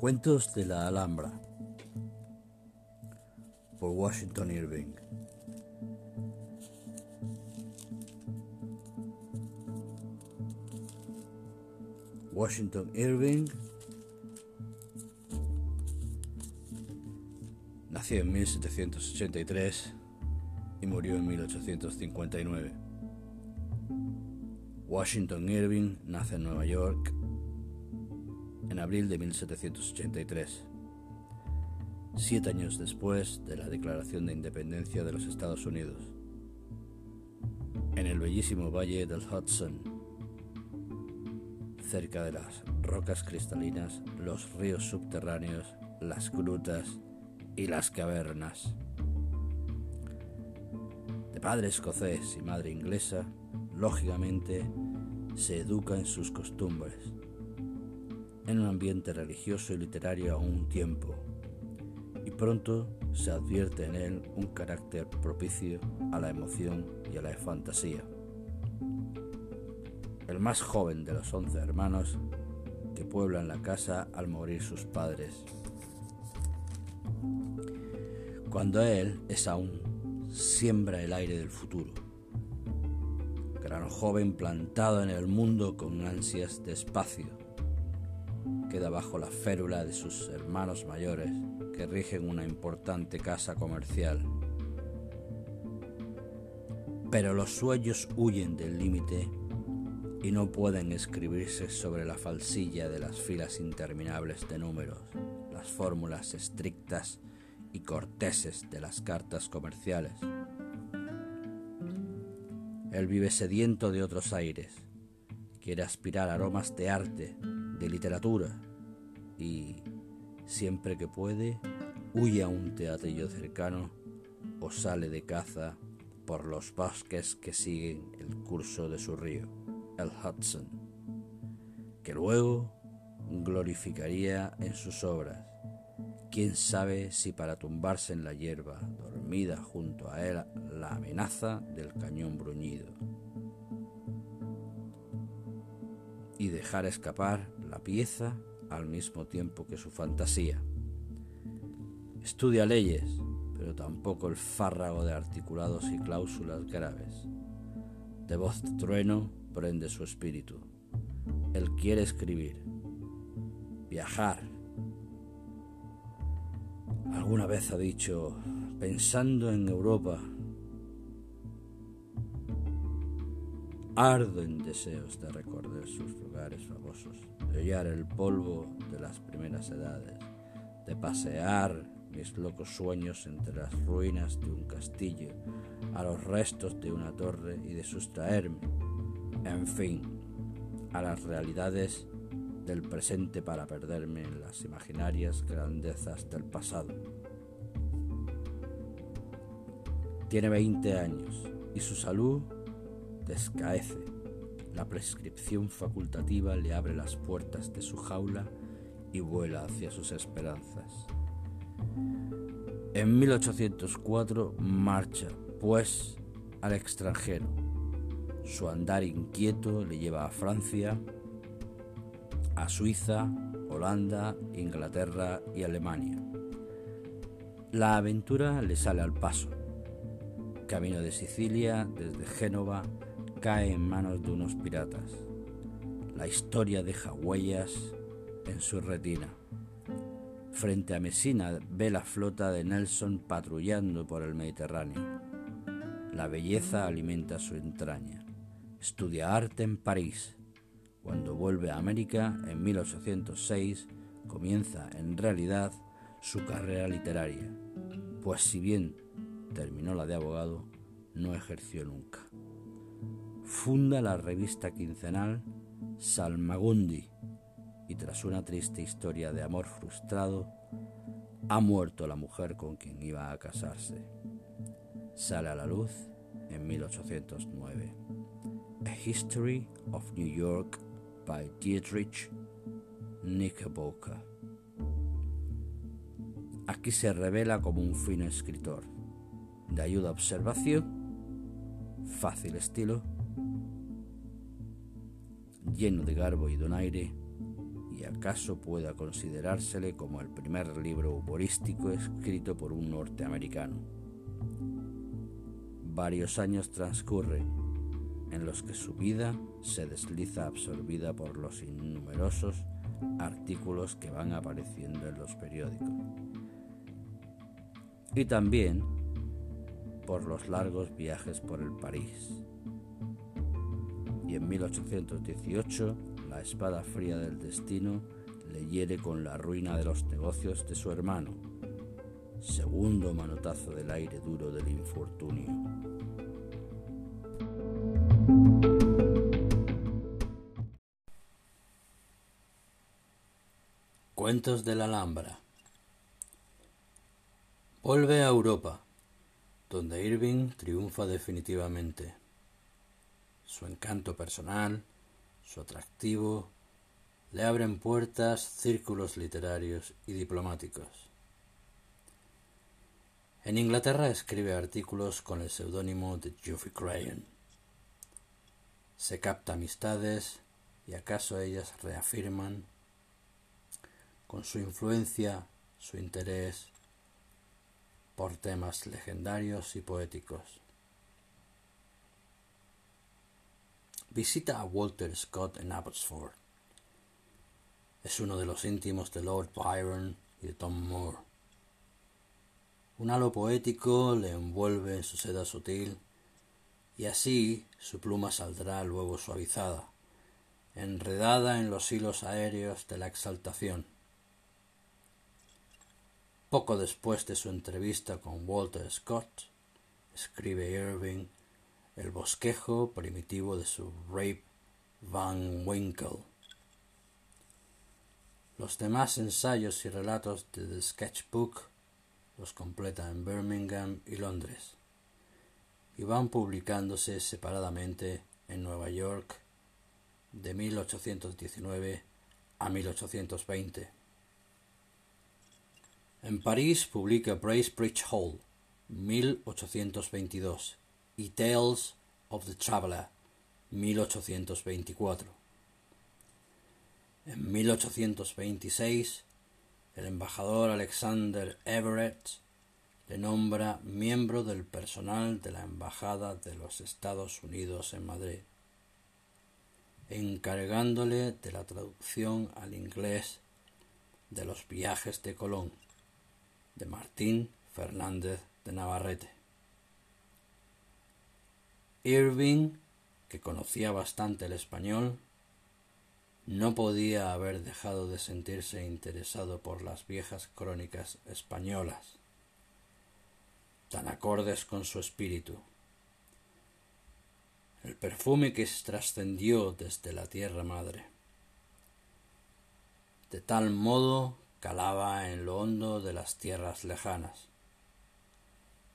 Cuentos de la Alhambra por Washington Irving. Washington Irving nació en 1783 y murió en 1859. Washington Irving nace en Nueva York en abril de 1783, siete años después de la Declaración de Independencia de los Estados Unidos, en el bellísimo valle del Hudson, cerca de las rocas cristalinas, los ríos subterráneos, las grutas y las cavernas. De padre escocés y madre inglesa, lógicamente se educa en sus costumbres en un ambiente religioso y literario a un tiempo, y pronto se advierte en él un carácter propicio a la emoción y a la fantasía. El más joven de los once hermanos que pueblan la casa al morir sus padres. Cuando él es aún siembra el aire del futuro. Gran joven plantado en el mundo con ansias de espacio queda bajo la férula de sus hermanos mayores que rigen una importante casa comercial. Pero los sueños huyen del límite y no pueden escribirse sobre la falsilla de las filas interminables de números, las fórmulas estrictas y corteses de las cartas comerciales. Él vive sediento de otros aires, quiere aspirar aromas de arte, de literatura y, siempre que puede, huye a un teatrillo cercano o sale de caza por los bosques que siguen el curso de su río, el Hudson, que luego glorificaría en sus obras. Quién sabe si para tumbarse en la hierba, dormida junto a él, la amenaza del cañón bruñido. y dejar escapar la pieza al mismo tiempo que su fantasía. Estudia leyes, pero tampoco el fárrago de articulados y cláusulas graves. De voz de trueno prende su espíritu. Él quiere escribir, viajar. Alguna vez ha dicho, pensando en Europa, Ardo en deseos de recorrer sus lugares famosos, de hollar el polvo de las primeras edades, de pasear mis locos sueños entre las ruinas de un castillo, a los restos de una torre y de sustraerme, en fin, a las realidades del presente para perderme en las imaginarias grandezas del pasado. Tiene 20 años y su salud descaece. La prescripción facultativa le abre las puertas de su jaula y vuela hacia sus esperanzas. En 1804 marcha, pues, al extranjero. Su andar inquieto le lleva a Francia, a Suiza, Holanda, Inglaterra y Alemania. La aventura le sale al paso. Camino de Sicilia, desde Génova, cae en manos de unos piratas. La historia deja huellas en su retina. Frente a Messina ve la flota de Nelson patrullando por el Mediterráneo. La belleza alimenta su entraña. Estudia arte en París. Cuando vuelve a América en 1806 comienza en realidad su carrera literaria, pues si bien terminó la de abogado, no ejerció nunca funda la revista quincenal Salmagundi y tras una triste historia de amor frustrado, ha muerto la mujer con quien iba a casarse. Sale a la luz en 1809. A History of New York by Dietrich Knickerbocker. Aquí se revela como un fino escritor, de ayuda a observación, fácil estilo lleno de garbo y donaire, y acaso pueda considerársele como el primer libro humorístico escrito por un norteamericano. Varios años transcurren en los que su vida se desliza absorbida por los innumerosos artículos que van apareciendo en los periódicos. Y también por los largos viajes por el París. Y en 1818 la espada fría del destino le hiere con la ruina de los negocios de su hermano, segundo manotazo del aire duro del infortunio. Cuentos de la Alhambra. Vuelve a Europa, donde Irving triunfa definitivamente. Su encanto personal, su atractivo, le abren puertas círculos literarios y diplomáticos. En Inglaterra escribe artículos con el seudónimo de Geoffrey Crayon. Se capta amistades y acaso ellas reafirman con su influencia, su interés por temas legendarios y poéticos. Visita a Walter Scott en Abbotsford. Es uno de los íntimos de Lord Byron y de Tom Moore. Un halo poético le envuelve en su seda sutil y así su pluma saldrá luego suavizada, enredada en los hilos aéreos de la exaltación poco después de su entrevista con Walter Scott, escribe Irving el bosquejo primitivo de su Rape Van Winkle. Los demás ensayos y relatos de The Sketchbook los completa en Birmingham y Londres y van publicándose separadamente en Nueva York de 1819 a 1820. En París publica Bracebridge Hall, 1822, y Tales of the Traveller, 1824. En 1826, el embajador Alexander Everett le nombra miembro del personal de la Embajada de los Estados Unidos en Madrid, encargándole de la traducción al inglés de los viajes de Colón de Martín Fernández de Navarrete. Irving, que conocía bastante el español, no podía haber dejado de sentirse interesado por las viejas crónicas españolas, tan acordes con su espíritu. El perfume que trascendió desde la tierra madre. De tal modo calaba en lo hondo de las tierras lejanas,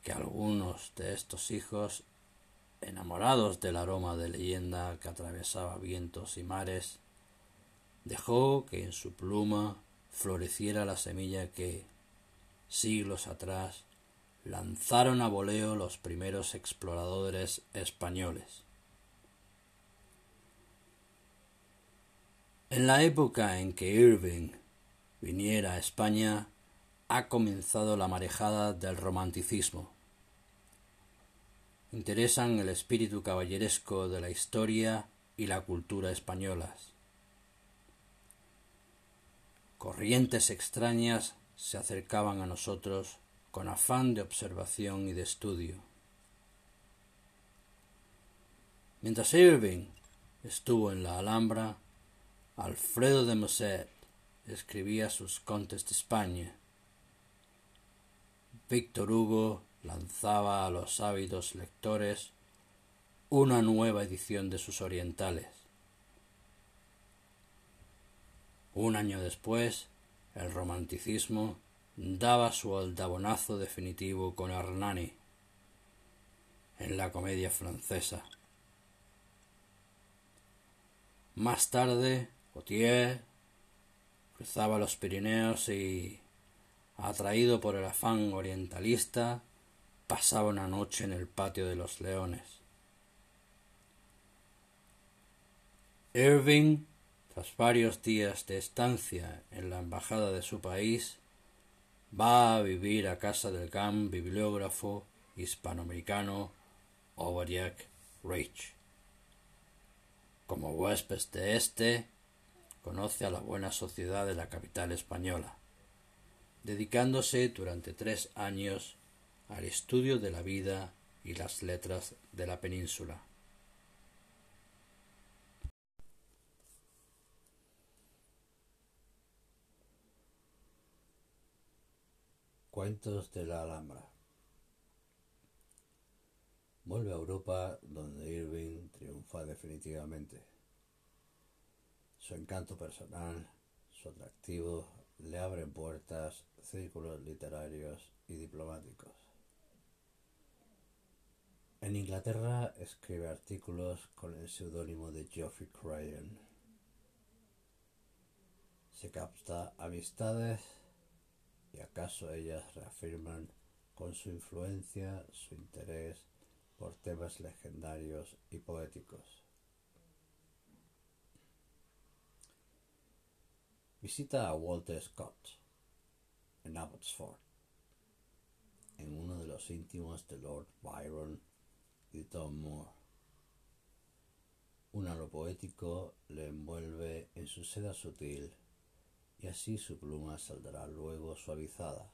que algunos de estos hijos, enamorados del aroma de leyenda que atravesaba vientos y mares, dejó que en su pluma floreciera la semilla que, siglos atrás, lanzaron a voleo los primeros exploradores españoles. En la época en que Irving viniera a España, ha comenzado la marejada del romanticismo. Interesan el espíritu caballeresco de la historia y la cultura españolas. Corrientes extrañas se acercaban a nosotros con afán de observación y de estudio. Mientras Irving estuvo en la Alhambra, Alfredo de Musset escribía sus contes de España. Víctor Hugo lanzaba a los ávidos lectores una nueva edición de sus orientales. Un año después, el romanticismo daba su aldabonazo definitivo con Hernani en la comedia francesa. Más tarde, Gautier cruzaba los Pirineos y, atraído por el afán orientalista, pasaba una noche en el patio de los leones. Irving Tras varios días de estancia en la embajada de su país, va a vivir a casa del gran bibliógrafo hispanoamericano Obadiah Rich. Como huésped de este, conoce a la buena sociedad de la capital española, dedicándose durante tres años al estudio de la vida y las letras de la península. Cuentos de la Alhambra Vuelve a Europa donde Irving triunfa definitivamente. Su encanto personal, su atractivo, le abren puertas, círculos literarios y diplomáticos. En Inglaterra escribe artículos con el seudónimo de Geoffrey Crayon. Se capta amistades y acaso ellas reafirman con su influencia su interés por temas legendarios y poéticos. Visita a Walter Scott en Abbotsford, en uno de los íntimos de Lord Byron Un halo poético le envuelve en su seda sutil y así su pluma saldrá luego suavizada,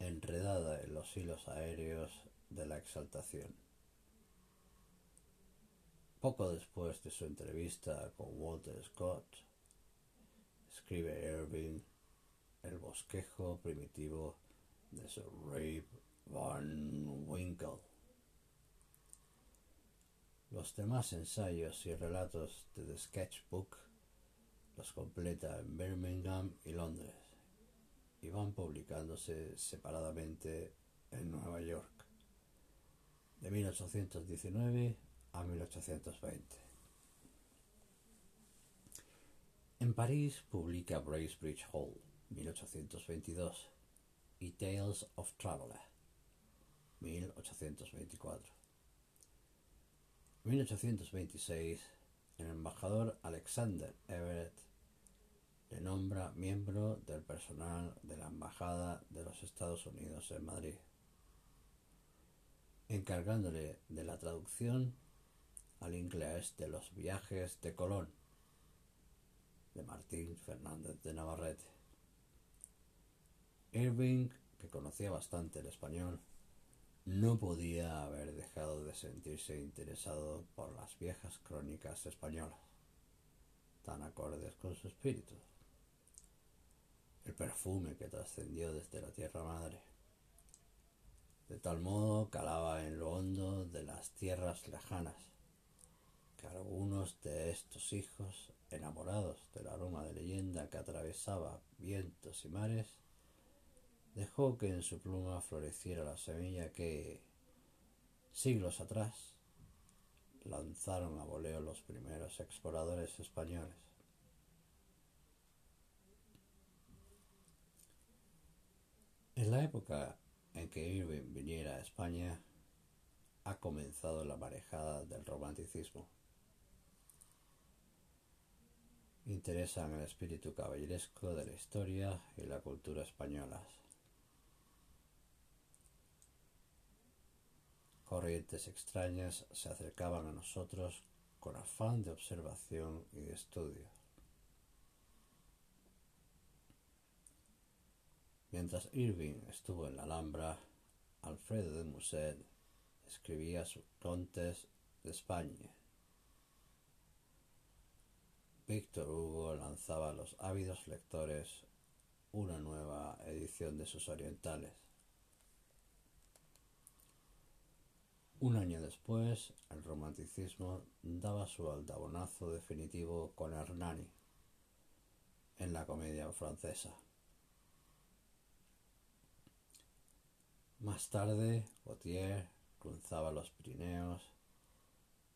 enredada en los hilos aéreos de la exaltación. Poco después de su entrevista con Walter Scott, escribe Irving el bosquejo primitivo de Sir Rabe Van Winkle. Los demás ensayos y relatos de The Sketchbook los completa en Birmingham y Londres y van publicándose separadamente en Nueva York de 1819 a 1820. En París publica Bracebridge Hall, 1822, y Tales of Traveller, 1824. En 1826, el embajador Alexander Everett le nombra miembro del personal de la Embajada de los Estados Unidos en Madrid encargándole de la traducción al inglés de los viajes de Colón de Martín Fernández de Navarrete. Irving, que conocía bastante el español, no podía haber dejado de sentirse interesado por las viejas crónicas españolas, tan acordes con su espíritu. El perfume que trascendió desde la tierra madre de tal modo calaba en lo hondo de las tierras lejanas, que algunos de estos hijos, enamorados del aroma de leyenda que atravesaba vientos y mares, dejó que en su pluma floreciera la semilla que, siglos atrás, lanzaron a voleo los primeros exploradores españoles. En la época en que Irving viniera a España, ha comenzado la marejada del romanticismo. Interesan el espíritu caballeresco de la historia y la cultura españolas. Corrientes extrañas se acercaban a nosotros con afán de observación y de estudio. Mientras Irving estuvo en la Alhambra, Alfredo de Musset escribía sus contes de España. Víctor Hugo lanzaba a los ávidos lectores una nueva edición de sus orientales. Un año después, el romanticismo daba su aldabonazo definitivo con Hernani en la comedia francesa. Más tarde, Gautier cruzaba los Pirineos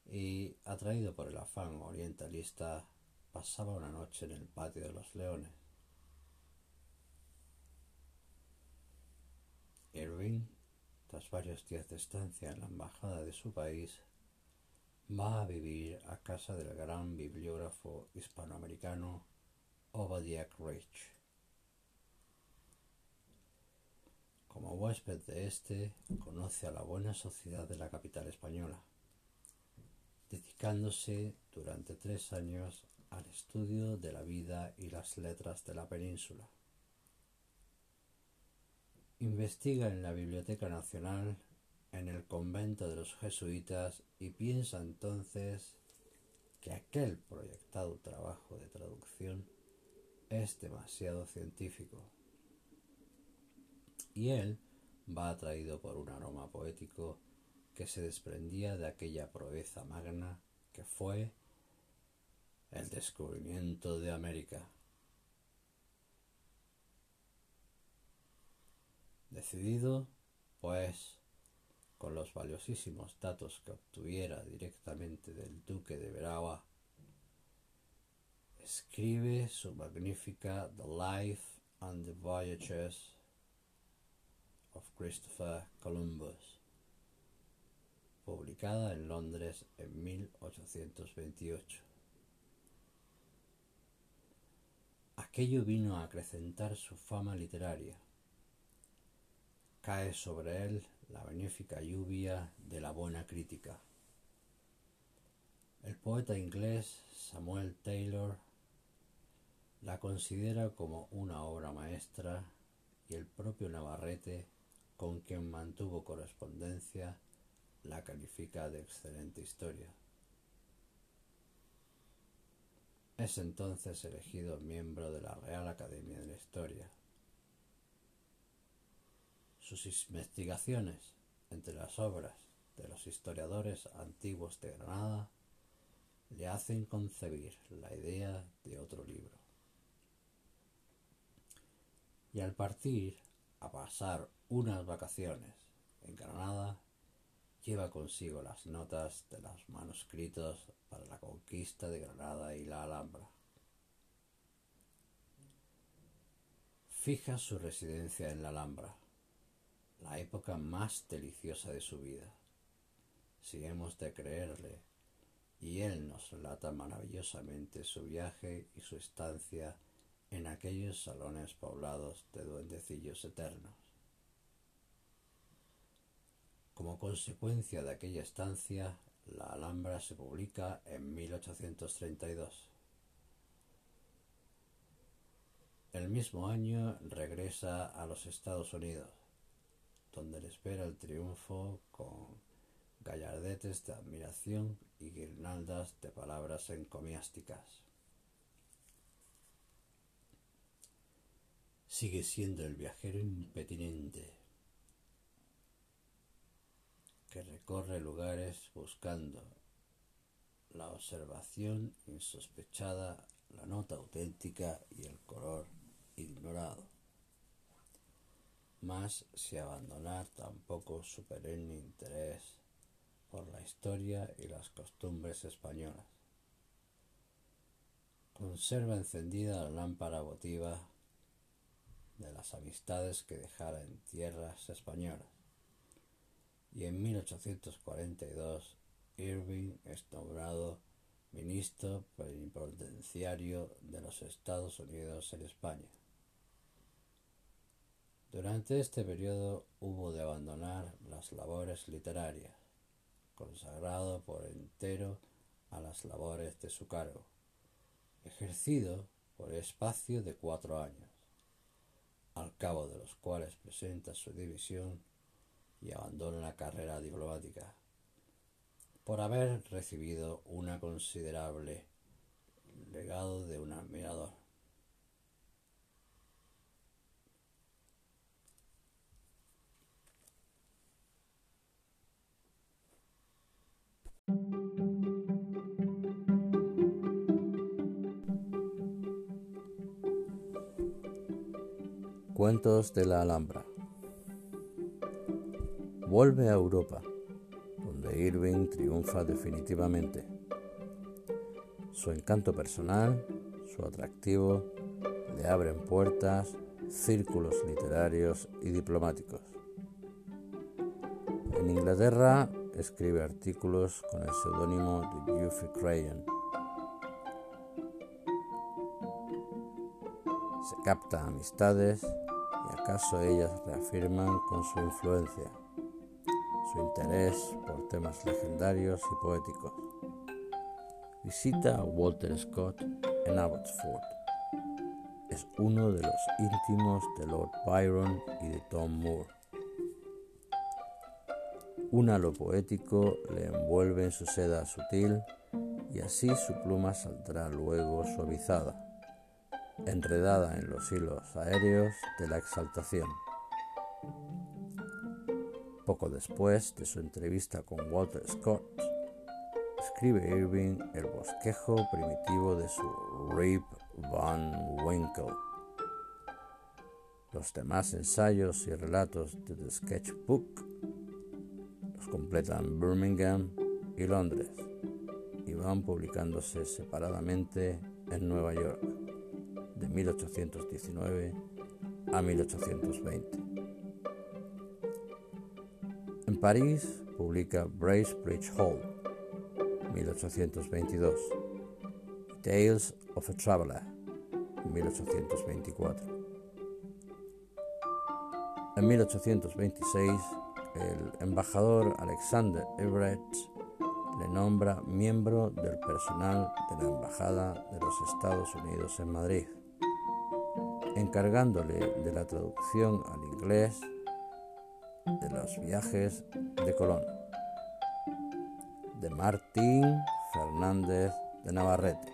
y, atraído por el afán orientalista, pasaba una noche en el patio de los leones. Irving, tras varios días de estancia en la embajada de su país, va a vivir a casa del gran bibliógrafo hispanoamericano Obadiah Rich. Como huésped de este, conoce a la buena sociedad de la capital española, dedicándose durante tres años al estudio de la vida y las letras de la península. Investiga en la Biblioteca Nacional, en el convento de los jesuitas y piensa entonces que aquel proyectado trabajo de traducción es demasiado científico. Y él va atraído por un aroma poético que se desprendía de aquella proeza magna que fue el descubrimiento de América. Decidido, pues, con los valiosísimos datos que obtuviera directamente del duque de Veragua, escribe su magnífica The Life and the Voyages of Christopher Columbus, publicada en Londres en 1828. Aquello vino a acrecentar su fama literaria. Cae sobre él la benéfica lluvia de la buena crítica. El poeta inglés Samuel Taylor la considera como una obra maestra y el propio Navarrete, con quien mantuvo correspondencia, la califica de excelente historia. Es entonces elegido miembro de la Real Academia de la Historia. Sus investigaciones entre las obras de los historiadores antiguos de Granada le hacen concebir la idea de otro libro. Y al partir a pasar unas vacaciones en Granada, lleva consigo las notas de los manuscritos para la conquista de Granada y la Alhambra. Fija su residencia en la Alhambra la época más deliciosa de su vida, si hemos de creerle, y él nos relata maravillosamente su viaje y su estancia en aquellos salones poblados de duendecillos eternos. Como consecuencia de aquella estancia, la Alhambra se publica en 1832. El mismo año regresa a los Estados Unidos donde le espera el triunfo con gallardetes de admiración y guirnaldas de palabras encomiásticas. Sigue siendo el viajero impetinente que recorre lugares buscando la observación insospechada, la nota auténtica y el color ignorado más si abandonar tampoco su perenne interés por la historia y las costumbres españolas. Conserva encendida la lámpara votiva de las amistades que dejara en tierras españolas. Y en 1842 Irving es nombrado ministro plenipotenciario de los Estados Unidos en España. Durante este periodo hubo de abandonar las labores literarias, consagrado por entero a las labores de su cargo, ejercido por espacio de cuatro años, al cabo de los cuales presenta su división y abandona la carrera diplomática, por haber recibido una considerable legado de un admirador. Cuentos de la Alhambra. Vuelve a Europa, donde Irving triunfa definitivamente. Su encanto personal, su atractivo, le abren puertas, círculos literarios y diplomáticos. En Inglaterra escribe artículos con el seudónimo de Geoffrey Crayon. Se capta amistades acaso ellas reafirman con su influencia su interés por temas legendarios y poéticos. Visita a Walter Scott en Abbotsford. Es uno de los íntimos de Lord Byron y de Tom Moore. Un halo poético le envuelve en su seda sutil y así su pluma saldrá luego suavizada, enredada en los hilos aéreos de la exaltación. Poco después de su entrevista con Walter Scott, escribe Irving el bosquejo primitivo de su Rip Van Winkle. Los demás ensayos y relatos de The Sketchbook los completan Birmingham y Londres y van publicándose separadamente en Nueva York de 1819 a 1820. En París publica Bracebridge Hall 1822, Tales of a Traveler, 1824. En 1826, el embajador Alexander Everett le nombra miembro del personal de la Embajada de los Estados Unidos en Madrid, encargándole de la traducción al inglés de los viajes de Colón de Martín Fernández de Navarrete.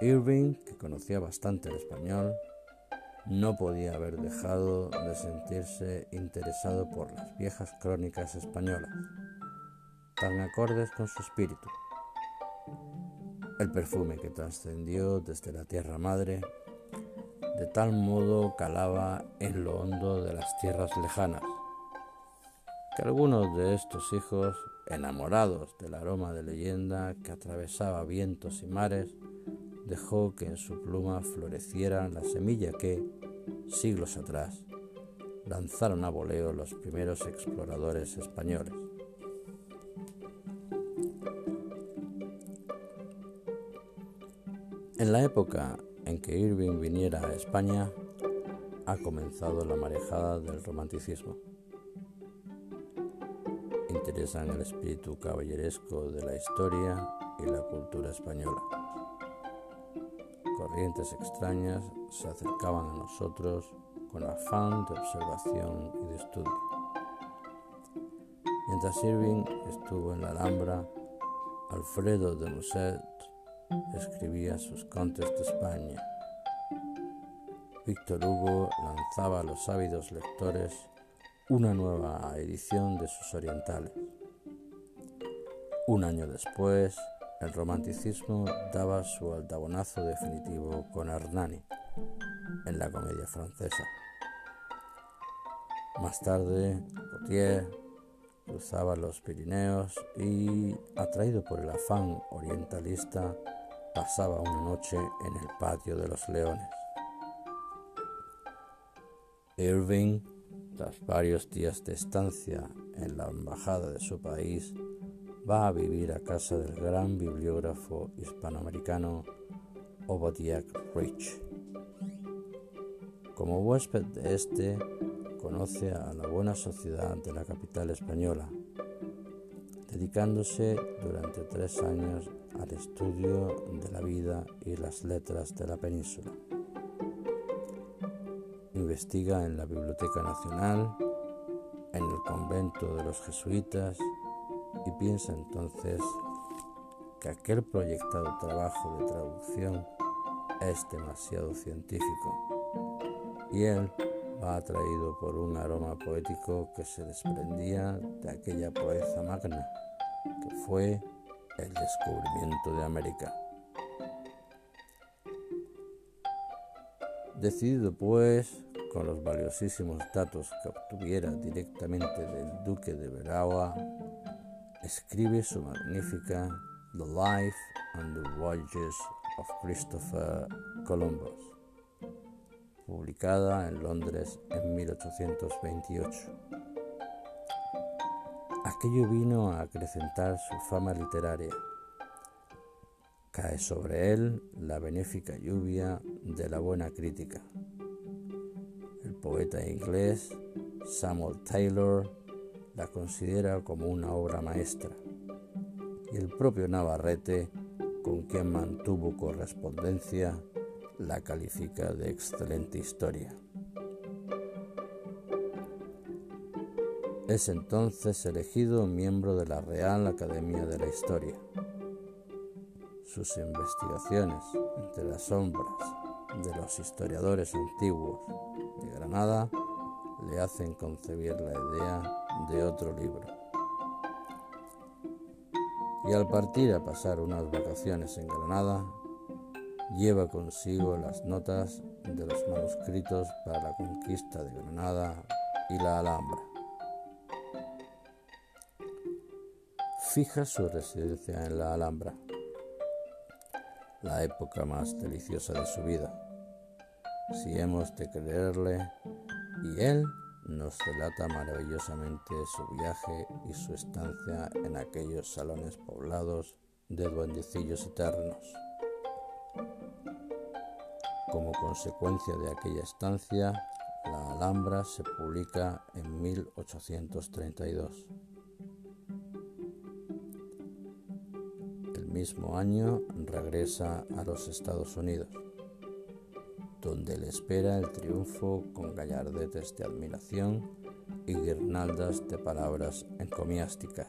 Irving, que conocía bastante el español, no podía haber dejado de sentirse interesado por las viejas crónicas españolas, tan acordes con su espíritu. El perfume que trascendió desde la tierra madre, de tal modo calaba en lo hondo de las tierras lejanas, que algunos de estos hijos, enamorados del aroma de leyenda que atravesaba vientos y mares, dejó que en su pluma floreciera la semilla que, siglos atrás, lanzaron a voleo los primeros exploradores españoles. En la época en que Irving viniera a España, ha comenzado la marejada del romanticismo interesan el espíritu caballeresco de la historia y la cultura española. Corrientes extrañas se acercaban a nosotros con afán de observación y de estudio. Mientras Irving estuvo en la Alhambra, Alfredo de Musset escribía sus contes de España. Víctor Hugo lanzaba a los ávidos lectores una nueva edición de sus orientales. Un año después, el romanticismo daba su altabonazo definitivo con Hernani en la comedia francesa. Más tarde, Gautier cruzaba los Pirineos y, atraído por el afán orientalista, pasaba una noche en el patio de los leones. Irving tras varios días de estancia en la embajada de su país, va a vivir a casa del gran bibliógrafo hispanoamericano Obadiah Rich. Como huésped de este, conoce a la buena sociedad de la capital española, dedicándose durante tres años al estudio de la vida y las letras de la península. Investiga en la Biblioteca Nacional, en el convento de los jesuitas y piensa entonces que aquel proyectado trabajo de traducción es demasiado científico y él va atraído por un aroma poético que se desprendía de aquella poeza magna que fue el descubrimiento de América. Decidido pues con los valiosísimos datos que obtuviera directamente del duque de Veragua, escribe su magnífica The Life and the Voyages of Christopher Columbus, publicada en Londres en 1828. Aquello vino a acrecentar su fama literaria. Cae sobre él la benéfica lluvia de la buena crítica. El poeta inglés Samuel Taylor la considera como una obra maestra y el propio Navarrete, con quien mantuvo correspondencia, la califica de excelente historia. Es entonces elegido miembro de la Real Academia de la Historia. Sus investigaciones entre las sombras de los historiadores antiguos de Granada le hacen concebir la idea de otro libro. Y al partir a pasar unas vacaciones en Granada, lleva consigo las notas de los manuscritos para la conquista de Granada y la Alhambra. Fija su residencia en la Alhambra, la época más deliciosa de su vida, si hemos de creerle, y él nos relata maravillosamente su viaje y su estancia en aquellos salones poblados de duendecillos eternos. Como consecuencia de aquella estancia, la Alhambra se publica en 1832. Mismo año regresa a los Estados Unidos, donde le espera el triunfo con gallardetes de admiración y guirnaldas de palabras encomiásticas.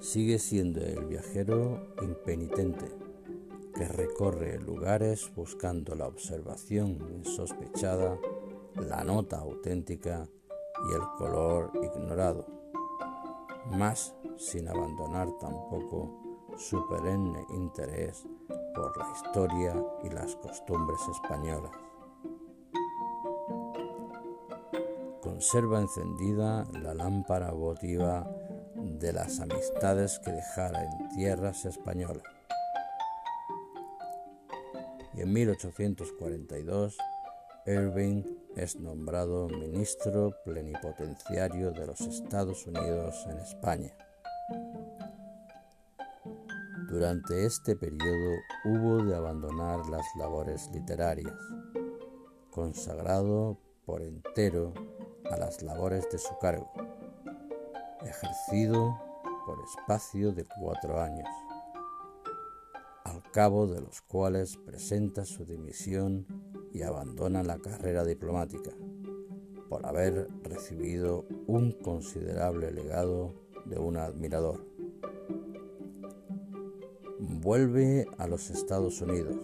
Sigue siendo el viajero impenitente que recorre lugares buscando la observación insospechada, la nota auténtica y el color ignorado, más sin abandonar tampoco su perenne interés por la historia y las costumbres españolas. Conserva encendida la lámpara votiva de las amistades que dejara en tierras españolas. Y en 1842 Irving es nombrado ministro plenipotenciario de los Estados Unidos en España. Durante este periodo hubo de abandonar las labores literarias, consagrado por entero a las labores de su cargo, ejercido por espacio de cuatro años, al cabo de los cuales presenta su dimisión y abandona la carrera diplomática, por haber recibido un considerable legado de un admirador. Vuelve a los Estados Unidos,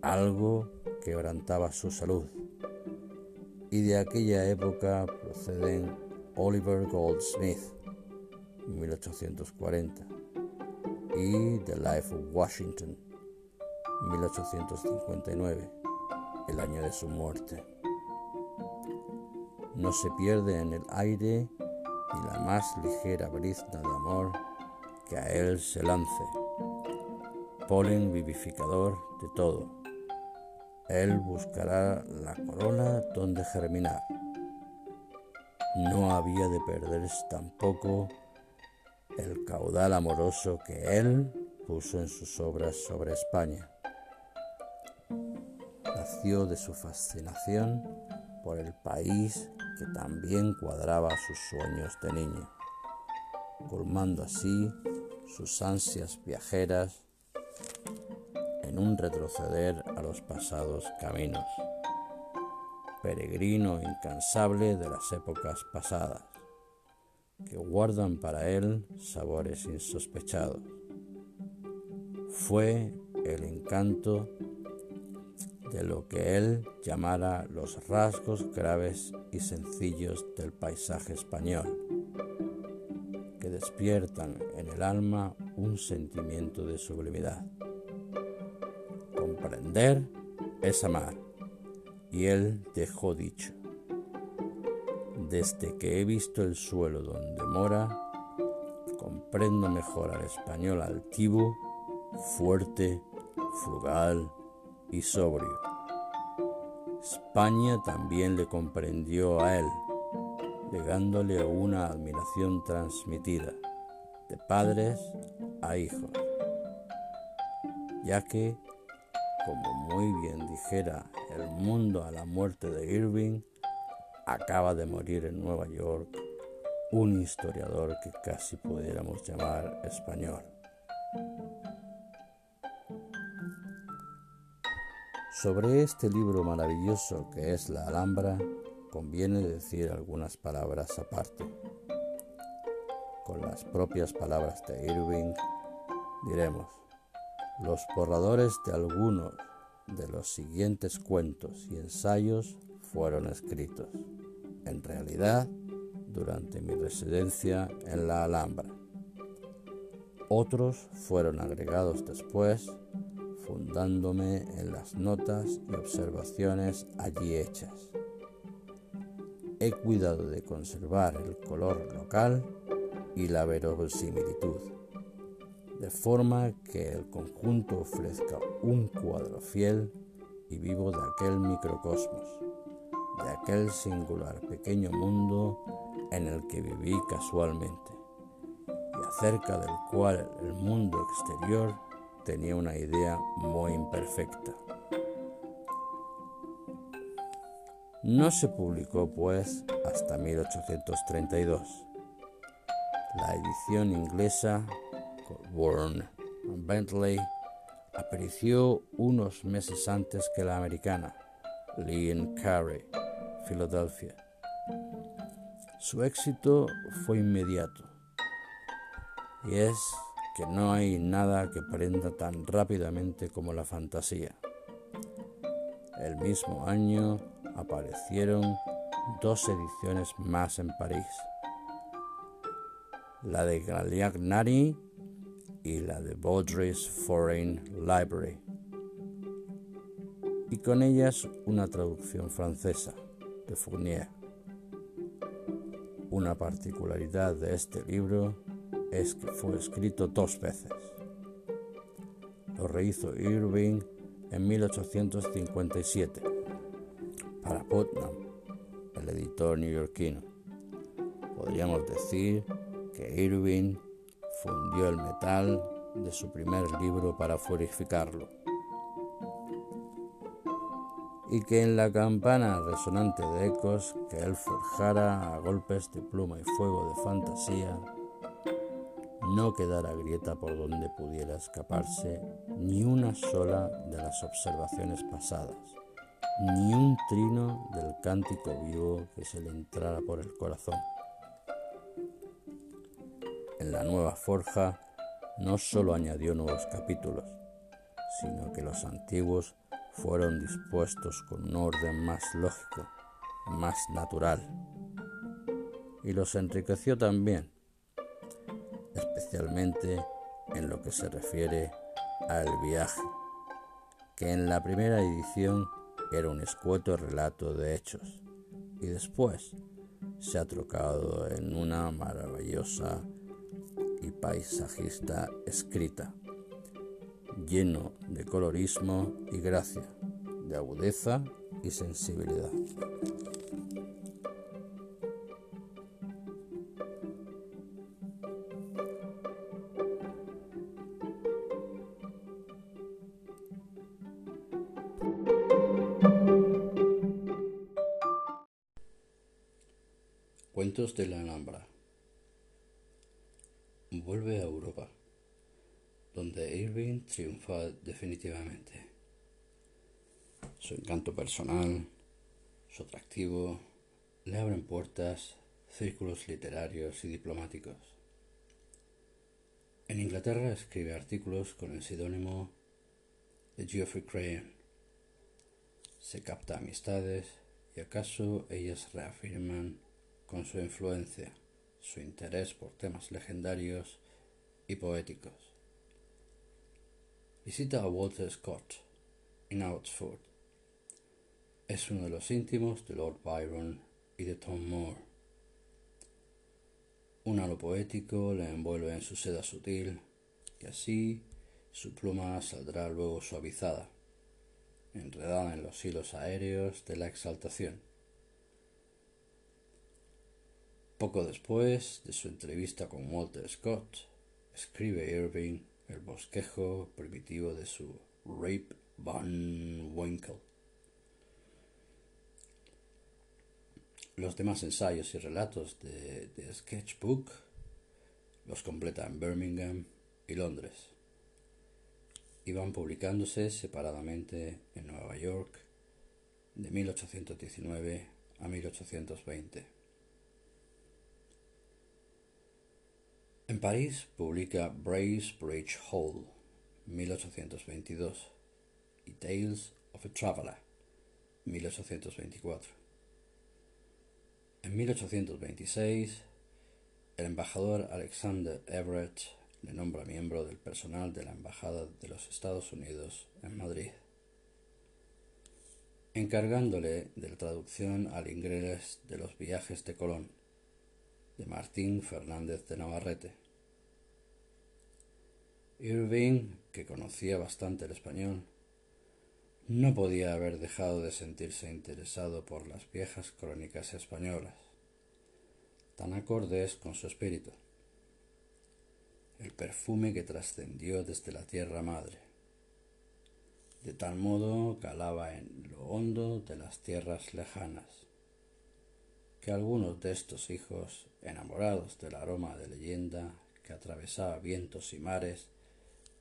algo quebrantaba su salud, y de aquella época proceden Oliver Goldsmith, 1840, y The Life of Washington, 1859, el año de su muerte. No se pierde en el aire y la más ligera brizna de amor que a él se lance, polen vivificador de todo. Él buscará la corona donde germinar. No había de perderse tampoco el caudal amoroso que él puso en sus obras sobre España. Nació de su fascinación por el país que también cuadraba sus sueños de niño, colmando así sus ansias viajeras en un retroceder a los pasados caminos, peregrino incansable de las épocas pasadas, que guardan para él sabores insospechados. Fue el encanto de lo que él llamara los rasgos graves y sencillos del paisaje español, que despiertan en el alma un sentimiento de sublimidad. Comprender es amar, y él dejó dicho, desde que he visto el suelo donde mora, comprendo mejor al español altivo, fuerte, frugal, y sobrio. España también le comprendió a él, llegándole una admiración transmitida de padres a hijos, ya que, como muy bien dijera el mundo a la muerte de Irving, acaba de morir en Nueva York un historiador que casi pudiéramos llamar español. Sobre este libro maravilloso que es La Alhambra, conviene decir algunas palabras aparte. Con las propias palabras de Irving, diremos, los borradores de algunos de los siguientes cuentos y ensayos fueron escritos, en realidad, durante mi residencia en la Alhambra. Otros fueron agregados después, fundándome en las notas y observaciones allí hechas. He cuidado de conservar el color local y la verosimilitud, de forma que el conjunto ofrezca un cuadro fiel y vivo de aquel microcosmos, de aquel singular pequeño mundo en el que viví casualmente y acerca del cual el mundo exterior tenía una idea muy imperfecta. No se publicó, pues, hasta 1832. La edición inglesa, Warren Bentley, apareció unos meses antes que la americana, Lee Carey, Filadelfia. Su éxito fue inmediato, y es que no hay nada que prenda tan rápidamente como la fantasía. El mismo año aparecieron dos ediciones más en París, la de Gallignani y la de Baudry's Foreign Library, y con ellas una traducción francesa de Fournier. Una particularidad de este libro es que fue escrito dos veces. Lo rehizo Irving en 1857 para Putnam, el editor neoyorquino. Podríamos decir que Irving fundió el metal de su primer libro para purificarlo. Y que en la campana resonante de ecos que él forjara a golpes de pluma y fuego de fantasía, no quedara grieta por donde pudiera escaparse ni una sola de las observaciones pasadas ni un trino del cántico vivo que se le entrara por el corazón. La nueva forja no solo añadió nuevos capítulos, sino que los antiguos fueron dispuestos con un orden más lógico, más natural, y los enriqueció también, especialmente en lo que se refiere al viaje, que en la primera edición era un escueto relato de hechos y después se ha trocado en una maravillosa y paisajista escrita, lleno de colorismo y gracia, de agudeza y sensibilidad. Cuentos de la Alhambra. Vuelve a Europa, donde Irving triunfa definitivamente. Su encanto personal, su atractivo, le abren puertas, círculos literarios y diplomáticos. En Inglaterra escribe artículos con el seudónimo de Geoffrey Crayon. Se capta amistades y acaso ellas reafirman con su influencia, su interés por temas legendarios y poéticos. Visita a Walter Scott en Oxford. Es uno de los íntimos de Lord Byron y de Tom Moore. Un halo poético le envuelve en su seda sutil y así su pluma saldrá luego suavizada, enredada en los hilos aéreos de la exaltación. Poco después de su entrevista con Walter Scott, escribe Irving el bosquejo primitivo de su Rape Van Winkle. Los demás ensayos y relatos de, de Sketchbook los completa en Birmingham y Londres. Iban publicándose separadamente en Nueva York de 1819 a 1820. En París publica Brace Bridge Hall, 1822, y Tales of a Traveler, 1824. En 1826, el embajador Alexander Everett le nombra miembro del personal de la Embajada de los Estados Unidos en Madrid, encargándole de la traducción al inglés de los viajes de Colón de Martín Fernández de Navarrete. Irving, que conocía bastante el español, no podía haber dejado de sentirse interesado por las viejas crónicas españolas, tan acordes con su espíritu, el perfume que trascendió desde la tierra madre. De tal modo calaba en lo hondo de las tierras lejanas que algunos de estos hijos, enamorados del aroma de leyenda que atravesaba vientos y mares,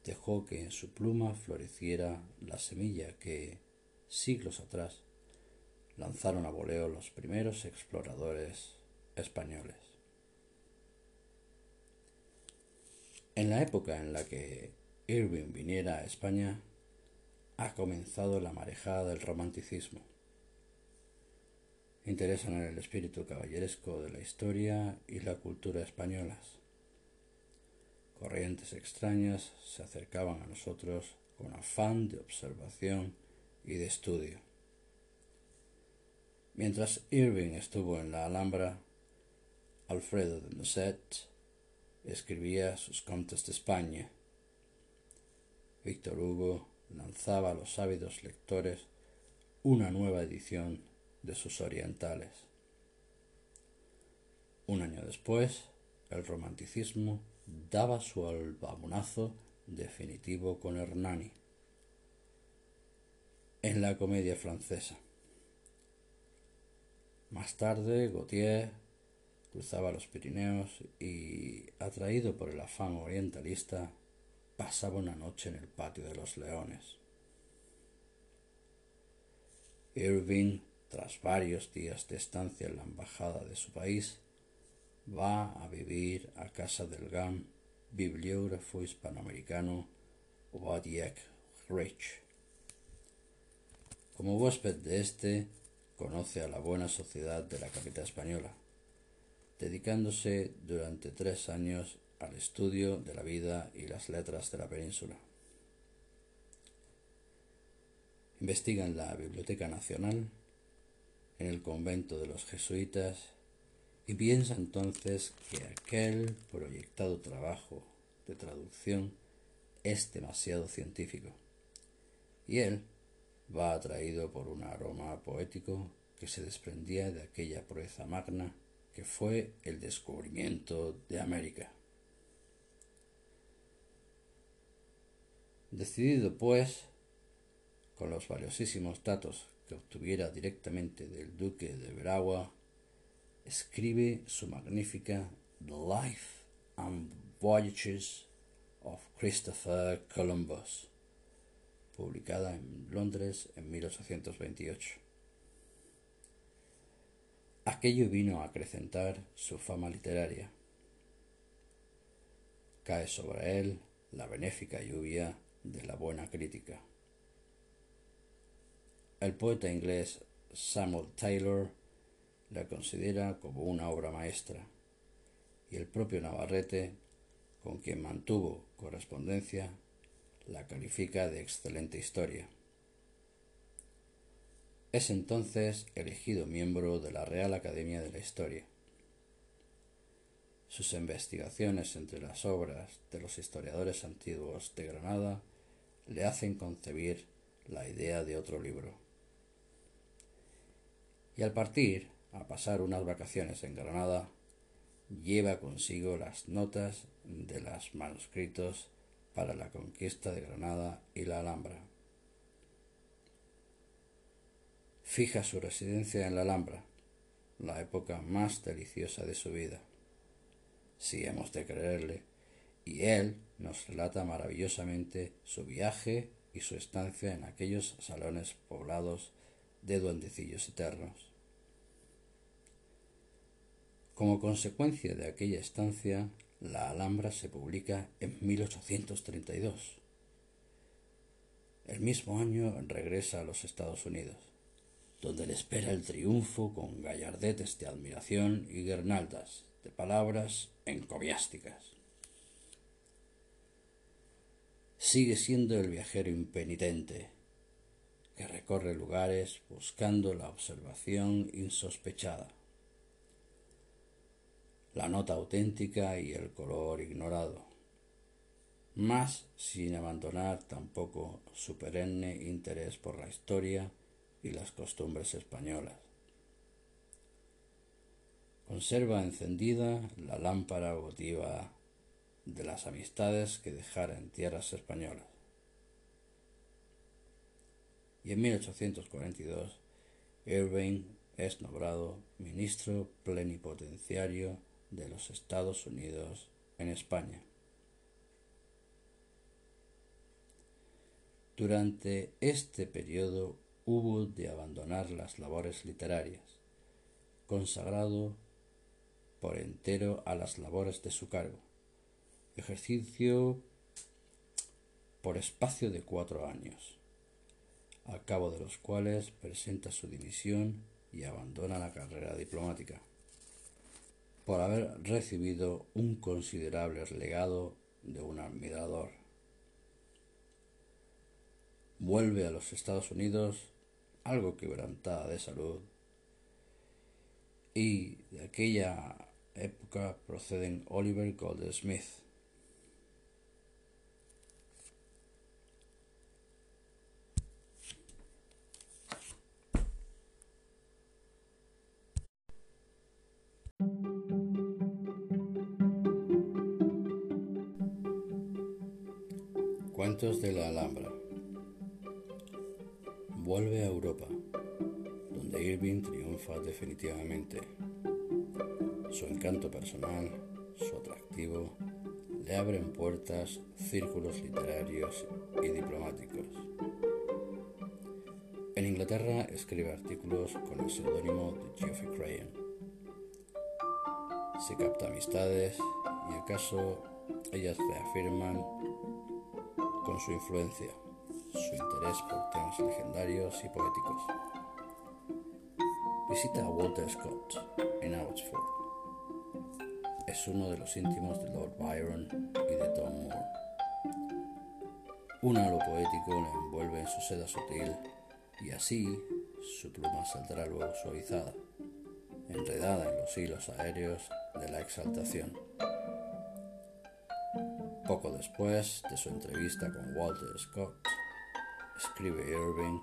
dejó que en su pluma floreciera la semilla que, siglos atrás, lanzaron a voleo los primeros exploradores españoles. En la época en la que Irving viniera a España, ha comenzado la marejada del romanticismo interesan en el espíritu caballeresco de la historia y la cultura españolas. Corrientes extrañas se acercaban a nosotros con afán de observación y de estudio. Mientras Irving estuvo en la Alhambra, Alfredo de Musset escribía sus contes de España. Víctor Hugo lanzaba a los ávidos lectores una nueva edición de sus orientales. Un año después, el romanticismo daba su albamonazo definitivo con Hernani en la comedia francesa. Más tarde, Gautier cruzaba los Pirineos y, atraído por el afán orientalista, pasaba una noche en el patio de los leones. Irving tras varios días de estancia en la embajada de su país, va a vivir a casa del gran bibliógrafo hispanoamericano Wadiak Rich. Como huésped de este, conoce a la buena sociedad de la capital española, dedicándose durante tres años al estudio de la vida y las letras de la península. Investiga en la Biblioteca Nacional en el convento de los jesuitas y piensa entonces que aquel proyectado trabajo de traducción es demasiado científico y él va atraído por un aroma poético que se desprendía de aquella proeza magna que fue el descubrimiento de América. Decidido, pues, con los valiosísimos datos que obtuviera directamente del duque de Veragua, escribe su magnífica The Life and Voyages of Christopher Columbus, publicada en Londres en 1828. Aquello vino a acrecentar su fama literaria. Cae sobre él la benéfica lluvia de la buena crítica. El poeta inglés Samuel Taylor la considera como una obra maestra y el propio Navarrete, con quien mantuvo correspondencia, la califica de excelente historia. Es entonces elegido miembro de la Real Academia de la Historia. Sus investigaciones entre las obras de los historiadores antiguos de Granada le hacen concebir la idea de otro libro y al partir a pasar unas vacaciones en Granada, lleva consigo las notas de los manuscritos para la conquista de Granada y la Alhambra. Fija su residencia en la Alhambra, la época más deliciosa de su vida, si hemos de creerle, y él nos relata maravillosamente su viaje y su estancia en aquellos salones poblados de duendecillos eternos. Como consecuencia de aquella estancia, la Alhambra se publica en 1832. El mismo año regresa a los Estados Unidos, donde le espera el triunfo con gallardetes de admiración y guirnaldas de palabras encomiásticas. Sigue siendo el viajero impenitente, que recorre lugares buscando la observación insospechada la nota auténtica y el color ignorado, más sin abandonar tampoco su perenne interés por la historia y las costumbres españolas. Conserva encendida la lámpara votiva de las amistades que dejara en tierras españolas. Y en 1842 Irving es nombrado ministro plenipotenciario de los Estados Unidos en España. Durante este periodo hubo de abandonar las labores literarias, consagrado por entero a las labores de su cargo, ejercicio por espacio de cuatro años, a cabo de los cuales presenta su dimisión y abandona la carrera diplomática por haber recibido un considerable legado de un admirador. Vuelve a los Estados Unidos algo quebrantada de salud y de aquella época proceden Oliver Goldsmith, de la Alhambra. Vuelve a Europa, donde Irving triunfa definitivamente. Su encanto personal, su atractivo, le abren puertas círculos literarios y diplomáticos. En Inglaterra escribe artículos con el seudónimo de Geoffrey Crayon. Se capta amistades y acaso ellas reafirman con su influencia, su interés por temas legendarios y poéticos. Visita a Walter Scott en Abbotsford. Es uno de los íntimos de Lord Byron y de Tom Moore. Un halo poético le envuelve en su seda sutil y así su pluma saldrá luego suavizada, enredada en los hilos aéreos de la exaltación. Poco después de su entrevista con Walter Scott, escribe Irving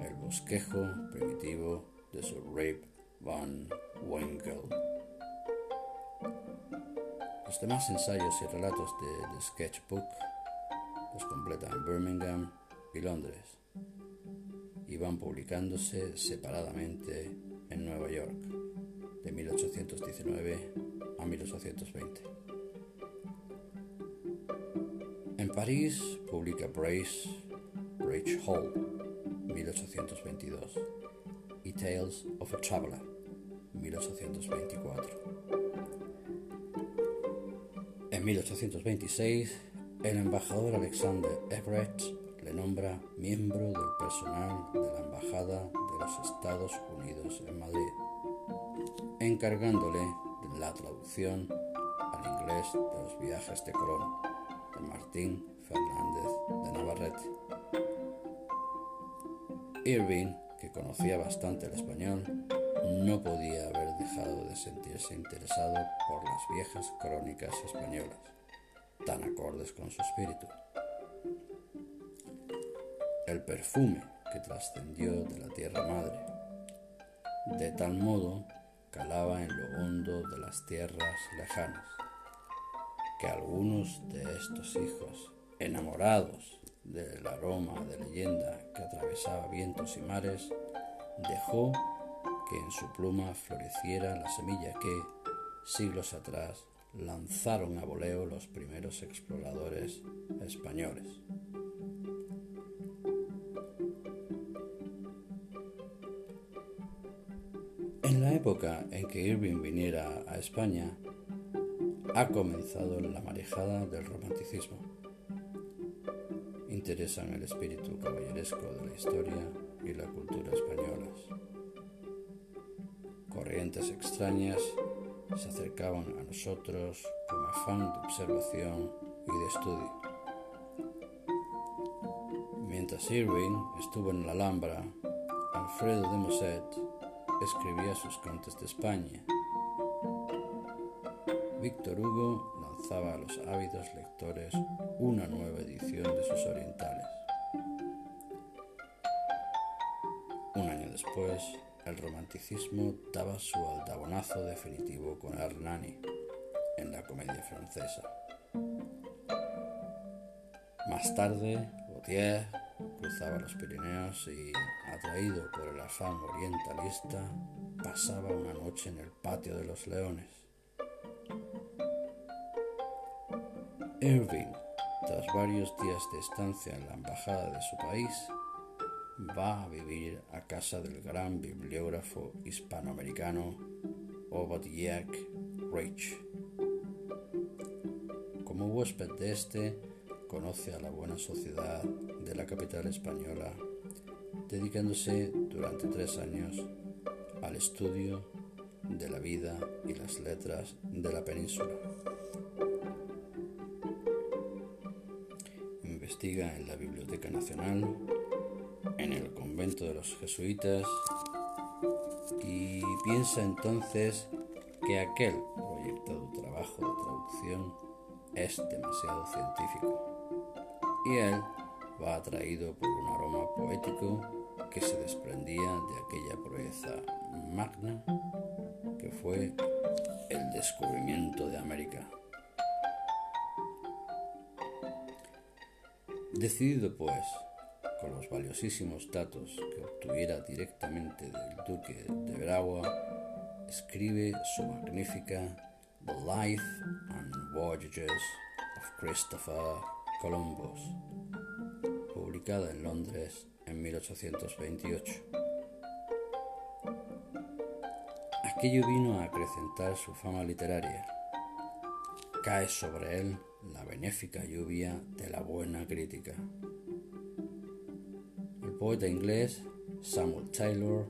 el bosquejo primitivo de su Rape Van Winkle. Los demás ensayos y relatos de The Sketchbook los completa en Birmingham y Londres y van publicándose separadamente en Nueva York de 1819 a 1820. En París publica Brace, Bridge Hall, 1822, y Tales of a Traveler, 1824. En 1826, el embajador Alexander Everett le nombra miembro del personal de la Embajada de los Estados Unidos en Madrid, encargándole la traducción al inglés de los viajes de Colón Martín Fernández de Navarrete. Irving, que conocía bastante el español, no podía haber dejado de sentirse interesado por las viejas crónicas españolas, tan acordes con su espíritu. El perfume que trascendió de la tierra madre, de tal modo calaba en lo hondo de las tierras lejanas, que algunos de estos hijos, enamorados del aroma de leyenda que atravesaba vientos y mares, dejó que en su pluma floreciera la semilla que, siglos atrás, lanzaron a voleo los primeros exploradores españoles. En la época en que Irving viniera a España, ha comenzado la marejada del romanticismo. Interesan el espíritu caballeresco de la historia y la cultura españolas. Corrientes extrañas se acercaban a nosotros con afán de observación y de estudio. Mientras Irving estuvo en la Alhambra, Alfredo de Musset escribía sus cantos de España. Víctor Hugo lanzaba a los ávidos lectores una nueva edición de sus orientales. Un año después, el romanticismo daba su aldabonazo definitivo con Hernani en la comedia francesa. Más tarde, Gautier cruzaba los Pirineos y, atraído por el afán orientalista, pasaba una noche en el patio de los leones. Irving, tras varios días de estancia en la embajada de su país, va a vivir a casa del gran bibliógrafo hispanoamericano Obadiah Reich. Como huésped de este, conoce a la buena sociedad de la capital española, dedicándose durante tres años al estudio de la vida y las letras de la península. Investiga en la Biblioteca Nacional en el convento de los jesuitas y piensa entonces que aquel proyectado trabajo de traducción es demasiado científico y él va atraído por un aroma poético que se desprendía de aquella proeza magna que fue el descubrimiento de América. Decidido pues con los valiosísimos datos que obtuviera directamente del duque de Bragua, escribe su magnífica The Life and Voyages of Christopher Columbus, publicada en Londres en 1828. Aquello vino a acrecentar su fama literaria. Cae sobre él la benéfica lluvia de la buena crítica poeta inglés Samuel Taylor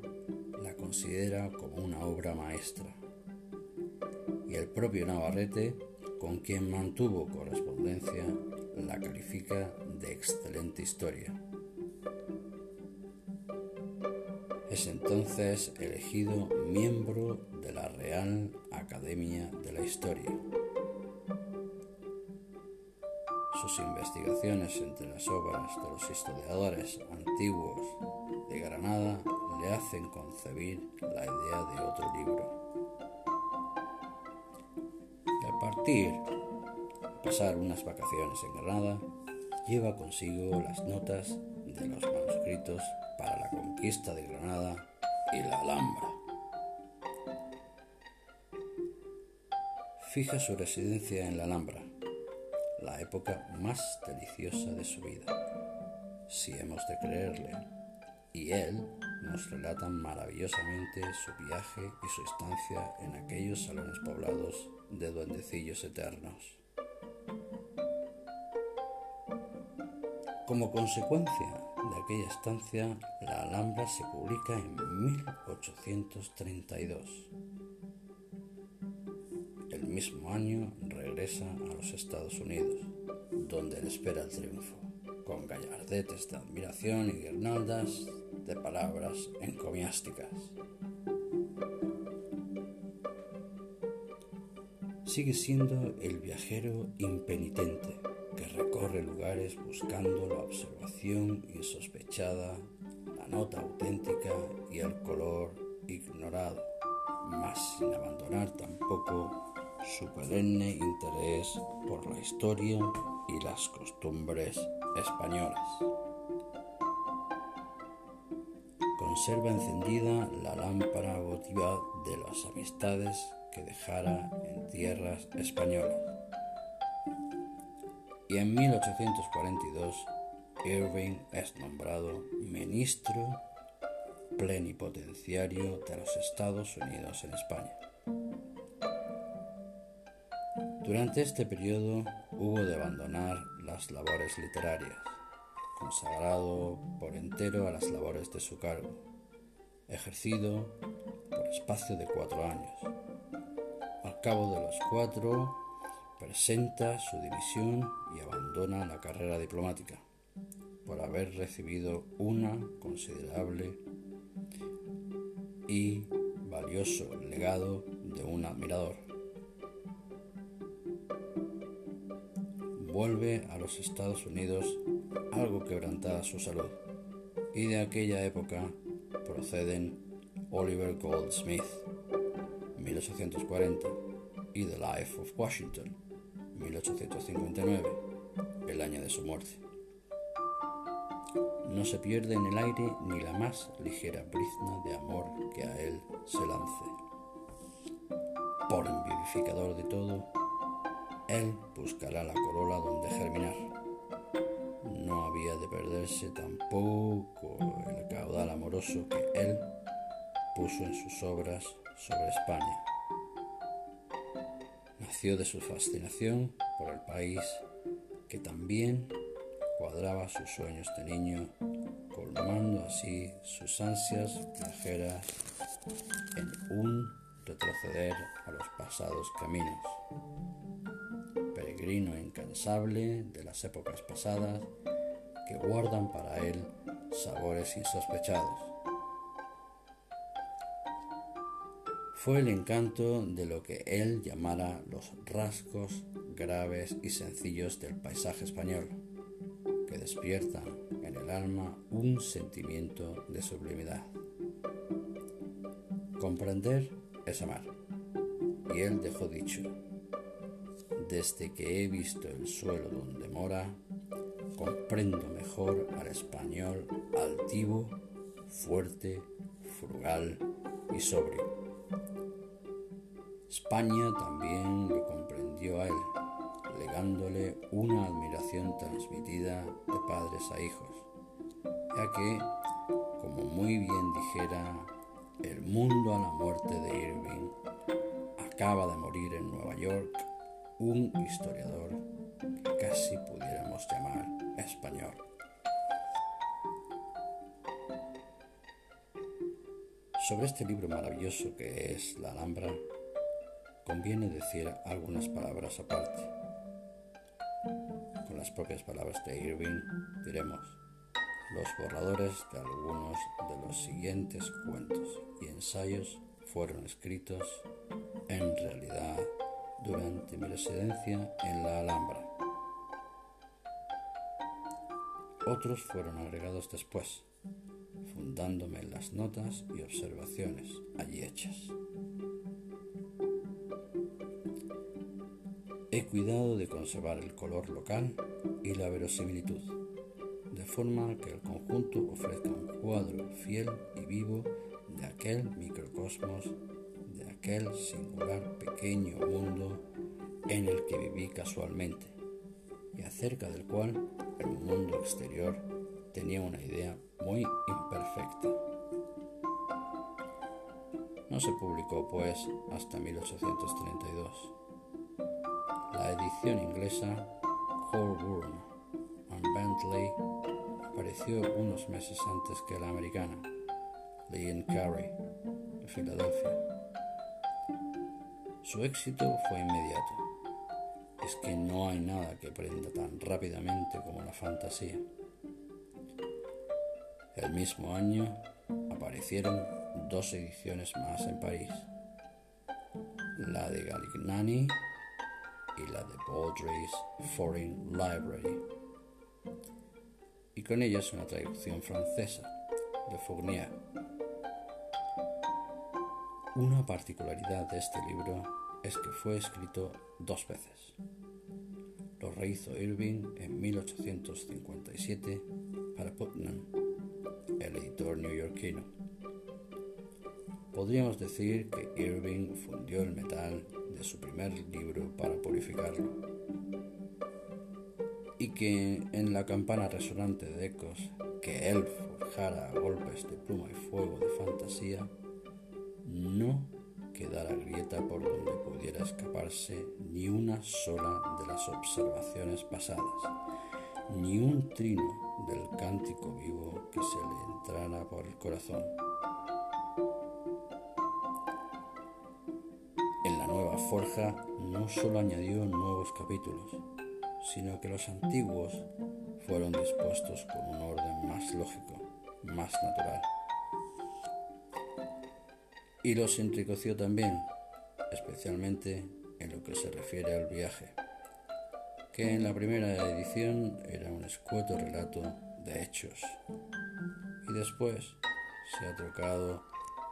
la considera como una obra maestra. Y el propio Navarrete, con quien mantuvo correspondencia, la califica de excelente historia. Es entonces elegido miembro de la Real Academia de la Historia. Investigaciones entre las obras de los historiadores antiguos de Granada le hacen concebir la idea de otro libro. Y al partir, pasar unas vacaciones en Granada, lleva consigo las notas de los manuscritos para la conquista de Granada y la Alhambra. Fija su residencia en la Alhambra la época más deliciosa de su vida, si hemos de creerle, y él nos relata maravillosamente su viaje y su estancia en aquellos salones poblados de duendecillos eternos. Como consecuencia de aquella estancia, la Alhambra se publica en 1832 mismo año regresa a los Estados Unidos, donde le espera el triunfo, con gallardetes de admiración y guirnaldas de palabras encomiásticas. Sigue siendo el viajero impenitente que recorre lugares buscando la observación insospechada, la nota auténtica y el color ignorado mas sin abandonar tampoco su perenne interés por la historia y las costumbres españolas. Conserva encendida la lámpara votiva de las amistades que dejara en tierras españolas. Y en 1842 Irving es nombrado ministro plenipotenciario de los Estados Unidos en España. Durante este periodo hubo de abandonar las labores literarias, consagrado por entero a las labores de su cargo, ejercido por espacio de cuatro años. Al cabo de los cuatro, presenta su división y abandona la carrera diplomática por haber recibido una considerable y valioso legado de un admirador. Vuelve a los Estados Unidos algo quebrantada su salud y de aquella época proceden Oliver Goldsmith 1840 y The Life of Washington 1859, el año de su muerte no se pierde en el aire ni la más ligera brizna de amor que a él se lance. Por vivificador de todo, él buscará la corola donde germinar. No había de perderse tampoco el caudal amoroso que él puso en sus obras sobre España. Nació de su fascinación por el país que también cuadraba sus sueños de niño, colmando así sus ansias viajeras en un retroceder a los pasados caminos. Incansable de las épocas pasadas que guardan para él sabores insospechados. Fue el encanto de lo que él llamara los rasgos graves y sencillos del paisaje español despierta en el alma un sentimiento de sublimidad. Comprender es amar. Y él dejó dicho, desde que he visto el suelo donde mora, comprendo mejor al español altivo, fuerte, frugal y sobrio. España también le comprendió a él legándole una admiración transmitida de padres a hijos, ya que, como muy bien dijera el mundo a la muerte de Irving, acaba de morir en Nueva York un historiador que casi pudiéramos llamar español. Sobre este libro maravilloso que es La Alhambra, conviene decir algunas palabras aparte propias palabras de Irving, diremos, los borradores de algunos de los siguientes cuentos y ensayos fueron escritos en realidad durante mi residencia en la Alhambra. Otros fueron agregados después, fundándome en las notas y observaciones allí hechas. He cuidado de conservar el color local y la verosimilitud, de forma que el conjunto ofrezca un cuadro fiel y vivo de aquel microcosmos, aquel singular pequeño mundo en el que viví casualmente y acerca del cual el mundo exterior tenía una idea muy imperfecta. No se publicó, pues, hasta 1832 la edición inglesa Holborn and Bentley apareció unos meses antes que la americana Lee Carey de Filadelfia. Su éxito fue inmediato. Es que no hay nada que prenda tan rápidamente como la fantasía. El mismo año aparecieron dos ediciones más en París, la de Galignani y la de Baldry's Foreign Library, y con ellas una traducción francesa de Fournier. Una particularidad de este libro es que fue escrito dos veces. Lo rehizo Irving en 1857 para Putnam, el editor neoyorquino. Podríamos decir que Irving fundió el metal de su primer libro para purificarlo y que en la campana resonante de ecos que él forjara a golpes de pluma y fuego de fantasía, no quedara grieta por donde pudiera escaparse ni una sola de las observaciones pasadas, ni un trino del cántico vivo que se le entrara por el corazón. En la nueva forja no solo añadió nuevos capítulos, sino que los antiguos fueron dispuestos con un orden más lógico, más natural. Y los enriqueció también, especialmente en lo que se refiere al viaje, que en la primera edición era un escueto relato de hechos y después se ha trocado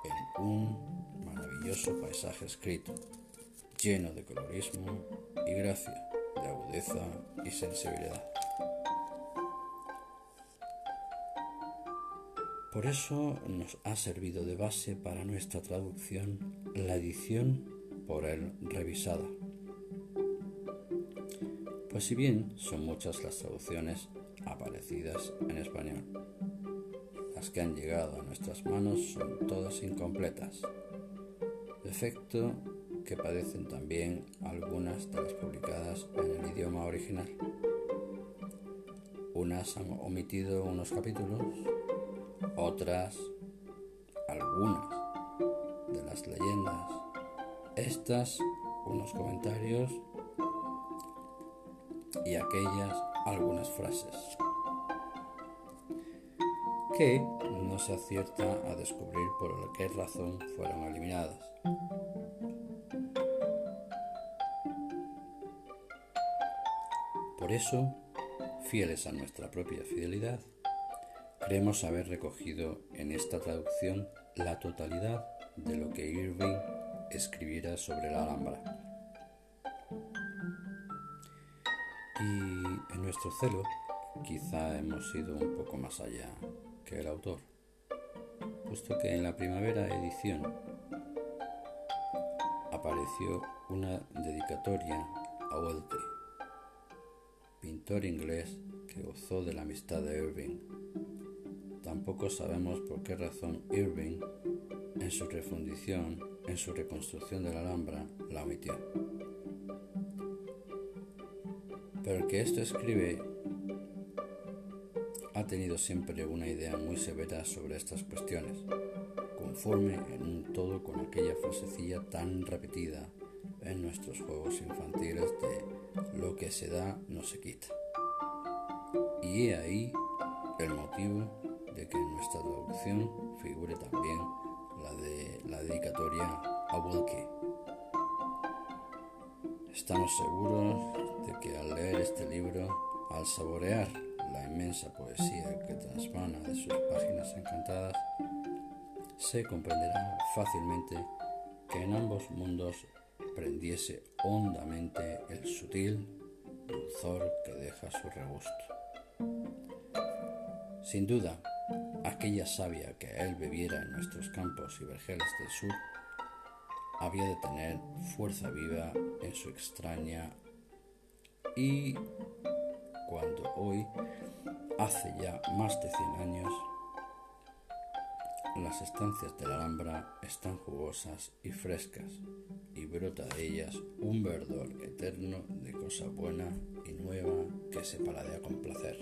en un maravilloso paisaje escrito, lleno de colorismo y gracia, de agudeza y sensibilidad. Por eso nos ha servido de base para nuestra traducción la edición por él revisada. Pues si bien son muchas las traducciones aparecidas en español, las que han llegado a nuestras manos son todas incompletas, defecto que padecen también algunas de las publicadas en el idioma original. Unas han omitido unos capítulos otras, algunas de las leyendas, estas unos comentarios y aquellas algunas frases que no se acierta a descubrir por qué razón fueron eliminadas. Por eso, fieles a nuestra propia fidelidad, Creemos haber recogido en esta traducción la totalidad de lo que Irving escribiera sobre la Alhambra. Y en nuestro celo quizá hemos ido un poco más allá que el autor, puesto que en la primavera edición apareció una dedicatoria a Welty, pintor inglés que gozó de la amistad de Irving Tampoco sabemos por qué razón Irving, en su refundición, en su reconstrucción de la Alhambra, la omitió. Pero el que esto escribe ha tenido siempre una idea muy severa sobre estas cuestiones, conforme en un todo con aquella frasecilla tan repetida en nuestros juegos infantiles de lo que se da no se quita. Y he ahí el motivo de que en nuestra traducción figure también la de la dedicatoria a Wilkie. Estamos seguros de que al leer este libro, al saborear la inmensa poesía que transmana de sus páginas encantadas, se comprenderá fácilmente que en ambos mundos prendiese hondamente el sutil dulzor que deja su regusto. Sin duda, aquella savia que él bebiera en nuestros campos y vergeles del sur había de tener fuerza viva en su extraña y cuando hoy, hace ya más de 100 años, las estancias de la Alhambra están jugosas y frescas y brota de ellas un verdor eterno de cosa buena y nueva que se paladea con placer.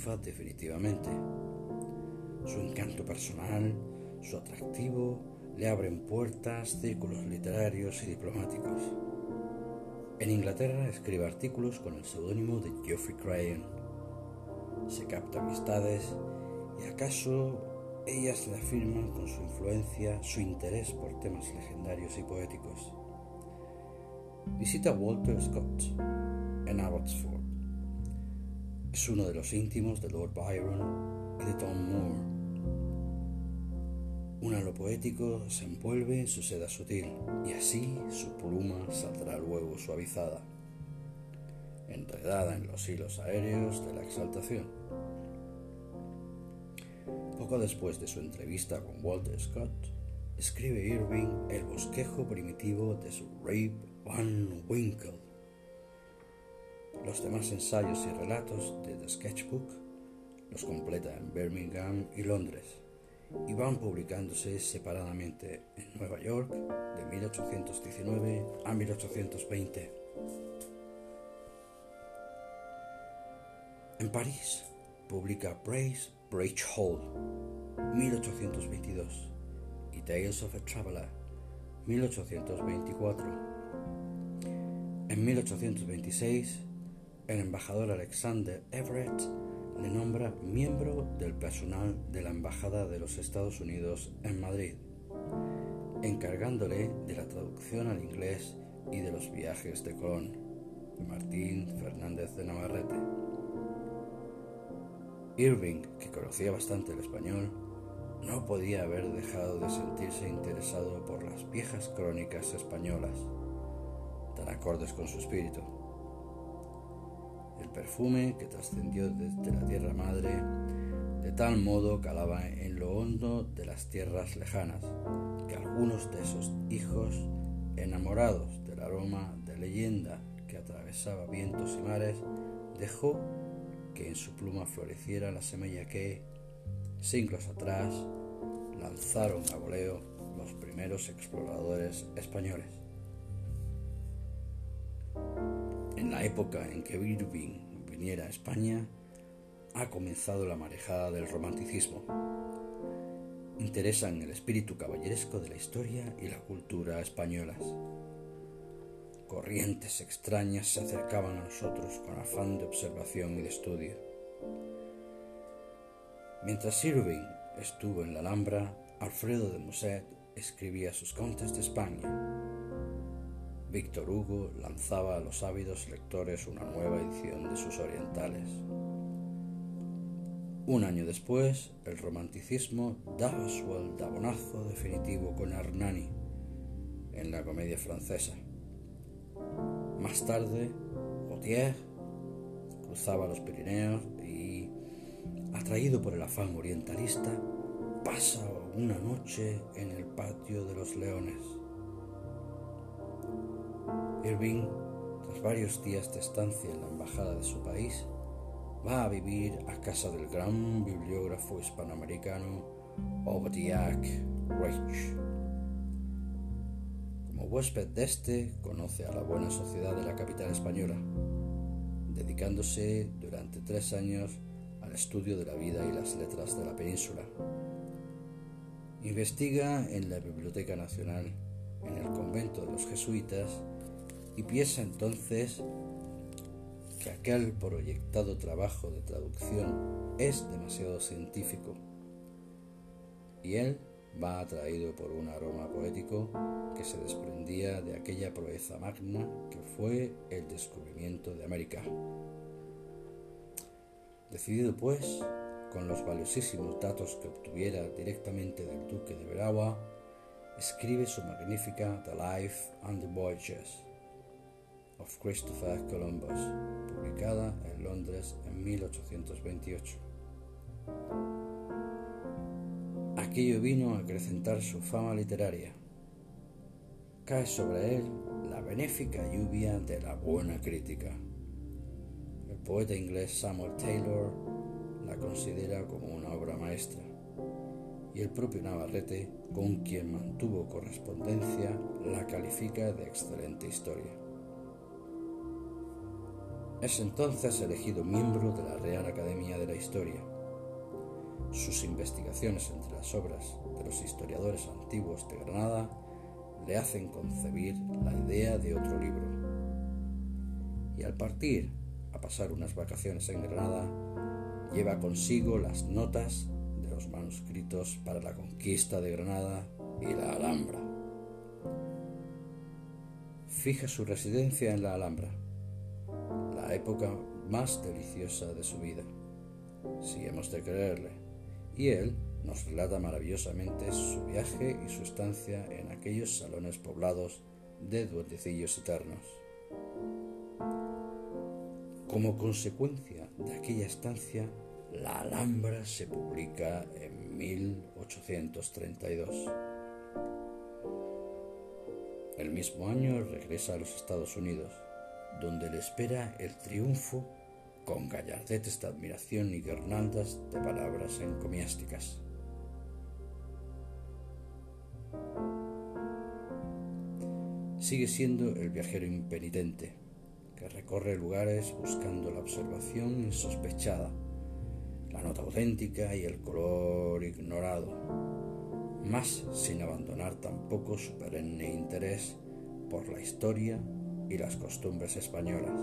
Definitivamente. Su encanto personal, su atractivo, le abren puertas, círculos literarios y diplomáticos. En Inglaterra escribe artículos con el seudónimo de Geoffrey Crayon se capta amistades y acaso ellas le afirman con su influencia su interés por temas legendarios y poéticos. Visita Walter Scott en Abbotsford. Es uno de los íntimos de Lord Byron y de Tom Moore un halo poético se envuelve en su seda sutil y así su pluma saldrá luego suavizada, enredada en los hilos aéreos de la exaltación. Poco después de su entrevista con Walter Scott, escribe Irving el bosquejo primitivo de su Rape Van Winkle. Los demás ensayos y relatos de The Sketchbook los completa en Birmingham y Londres y van publicándose separadamente en Nueva York de 1819 a 1820. En París publica Brace Bridge Hall 1822 y Tales of a Traveler 1824. En 1826, el embajador Alexander Everett le nombra miembro del personal de la Embajada de los Estados Unidos en Madrid, encargándole de la traducción al inglés y de los viajes de Colón, Martín Fernández de Navarrete. Irving, que conocía bastante el español, no podía haber dejado de sentirse interesado por las viejas crónicas españolas, tan acordes con su espíritu perfume que trascendió desde la tierra madre, de tal modo calaba en lo hondo de las tierras lejanas, que algunos de esos hijos, enamorados del aroma de leyenda que atravesaba vientos y mares, dejó que en su pluma floreciera la semilla que, siglos atrás, lanzaron a voleo los primeros exploradores españoles. En la época en que Irving viniera a España, ha comenzado la marejada del romanticismo. Interesan el espíritu caballeresco de la historia y la cultura españolas. Corrientes extrañas se acercaban a nosotros con afán de observación y de estudio. Mientras Irving estuvo en la Alhambra, Alfredo de Musset escribía sus contes de España Víctor Hugo lanzaba a los ávidos lectores una nueva edición de sus orientales. Un año después, el romanticismo daba su aldabonazo definitivo con Hernani en la comedia francesa. Más tarde, Gautier cruzaba los Pirineos y, atraído por el afán orientalista, pasa una noche en el patio de los leones. Irving, tras varios días de estancia en la embajada de su país, va a vivir a casa del gran bibliógrafo hispanoamericano Obadiah Rich. Como huésped de este, conoce a la buena sociedad de la capital española, dedicándose durante tres años al estudio de la vida y las letras de la península. Investiga en la Biblioteca Nacional, en el convento de los jesuitas y piensa entonces que aquel proyectado trabajo de traducción es demasiado científico y él va atraído por un aroma poético que se desprendía de aquella proeza magna que fue el descubrimiento de América. Decidido pues, con los valiosísimos datos que obtuviera directamente del duque de Veragua, escribe su magnífica The Life and the Voyages, of Christopher Columbus, publicada en Londres en 1828. Aquello vino a acrecentar su fama literaria. Cae sobre él la benéfica lluvia de la buena crítica. El poeta inglés Samuel Taylor la considera como una obra maestra y el propio Navarrete, con quien mantuvo correspondencia, la califica de excelente historia. Es entonces elegido miembro de la Real Academia de la Historia. Sus investigaciones entre las obras de los historiadores antiguos de Granada le hacen concebir la idea de otro libro. Y al partir a pasar unas vacaciones en Granada, lleva consigo las notas de los manuscritos para la conquista de Granada y la Alhambra. Fija su residencia en la Alhambra, la época más deliciosa de su vida, si hemos de creerle, y él nos relata maravillosamente su viaje y su estancia en aquellos salones poblados de duendecillos eternos. Como consecuencia de aquella estancia, La Alhambra se publica en 1832. El mismo año regresa a los Estados Unidos, donde le espera el triunfo con gallardetes de admiración y guirnaldas de palabras encomiásticas. Sigue siendo el viajero impenitente, que recorre lugares buscando la observación insospechada, la nota auténtica y el color ignorado, más sin abandonar tampoco su perenne interés por la historia y las costumbres españolas.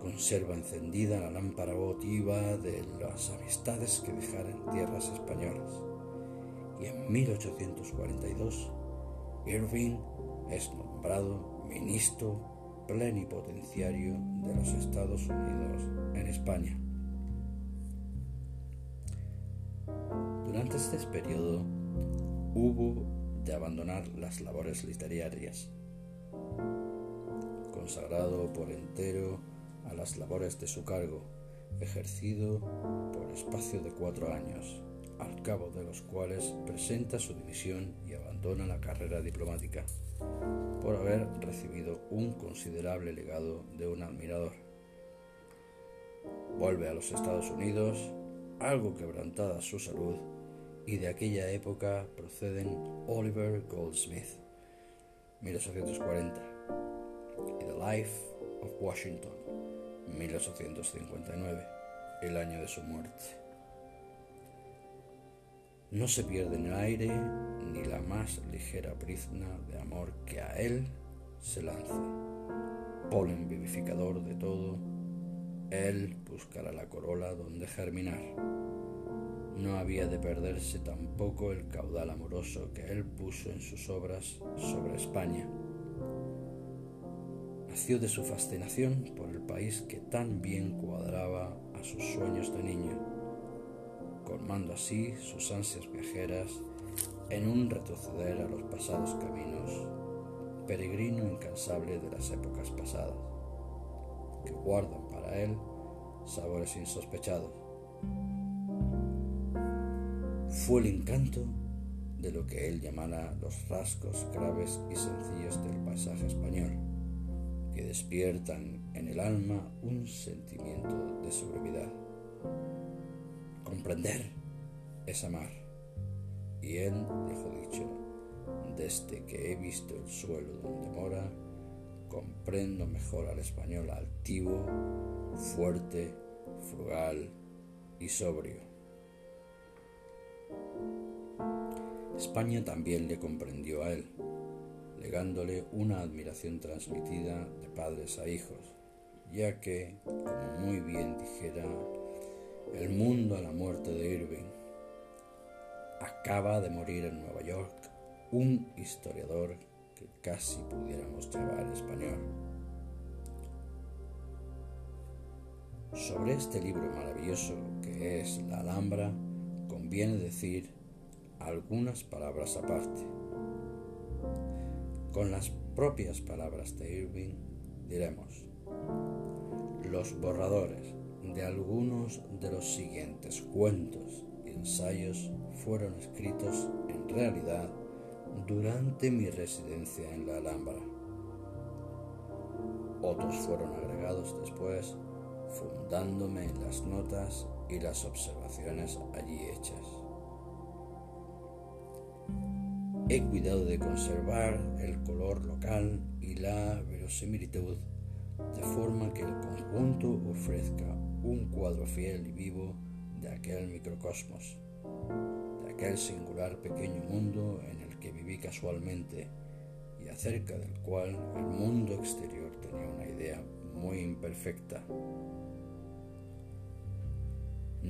Conserva encendida la lámpara votiva de las amistades que dejara en tierras españolas y en 1842 Irving es nombrado ministro plenipotenciario de los Estados Unidos en España. Durante este periodo hubo de abandonar las labores literarias, consagrado por entero a las labores de su cargo, ejercido por espacio de cuatro años, al cabo de los cuales presenta su dimisión y abandona la carrera diplomática por haber recibido un considerable legado de un admirador. Vuelve a los Estados Unidos, algo quebrantada su salud, y de aquella época proceden Oliver Goldsmith, 1840, y The Life of Washington, 1859, el año de su muerte. No se pierde en el aire ni la más ligera brizna de amor que a él se lance. Polen vivificador de todo, él buscará la corola donde germinar. No había de perderse tampoco el caudal amoroso que él puso en sus obras sobre España. Nació de su fascinación por el país que tan bien cuadraba a sus sueños de niño colmando así sus ansias viajeras en un retroceder a los pasados caminos, peregrino incansable de las épocas pasadas, que guardan para él sabores insospechados. Fue el encanto de lo que él llamara los rasgos graves y sencillos del paisaje español, que despiertan en el alma un sentimiento de su brevedad. Comprender es amar. Y él dejó dicho, desde que he visto el suelo donde mora, comprendo mejor al español altivo, fuerte, frugal y sobrio. España también le comprendió a él, legándole una admiración transmitida de padres a hijos, ya que, como muy bien dijera el mundo a la muerte de Irving. Acaba de morir en Nueva York un historiador que casi pudiéramos llamar español. Sobre este libro maravilloso que es La Alhambra, conviene decir algunas palabras aparte. Con las propias palabras de Irving diremos, los borradores de algunos de los siguientes cuentos y ensayos fueron escritos en realidad durante mi residencia en la Alhambra. Otros fueron agregados después, fundándome en las notas y las observaciones allí hechas. He cuidado de conservar el color local y la verosimilitud de forma que el conjunto ofrezca un cuadro fiel y vivo de aquel microcosmos, de aquel singular pequeño mundo en el que viví casualmente y acerca del cual el mundo exterior tenía una idea muy imperfecta.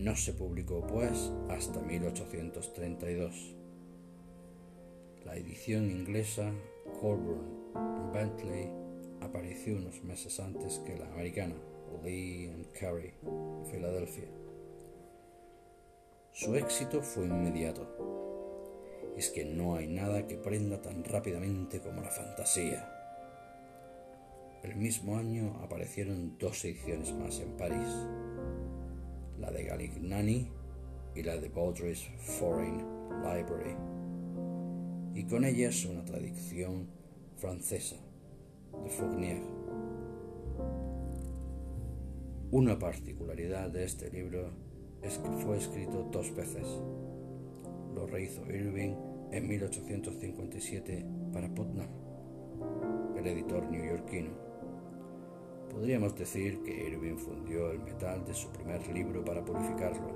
No se publicó pues hasta 1832. La edición inglesa Colburn Bentley apareció unos meses antes que la americana Lee and Carey, Filadelfia. Su éxito fue inmediato. Es que no hay nada que prenda tan rápidamente como la fantasía. El mismo año aparecieron dos ediciones más en París, la de Galignani y la de Baudry's Foreign Library, y con ellas una traducción francesa de Fournier. Una particularidad de este libro es que fue escrito dos veces. Lo rehizo Irving en 1857 para Putnam, el editor neoyorquino Podríamos decir que Irving fundió el metal de su primer libro para purificarlo,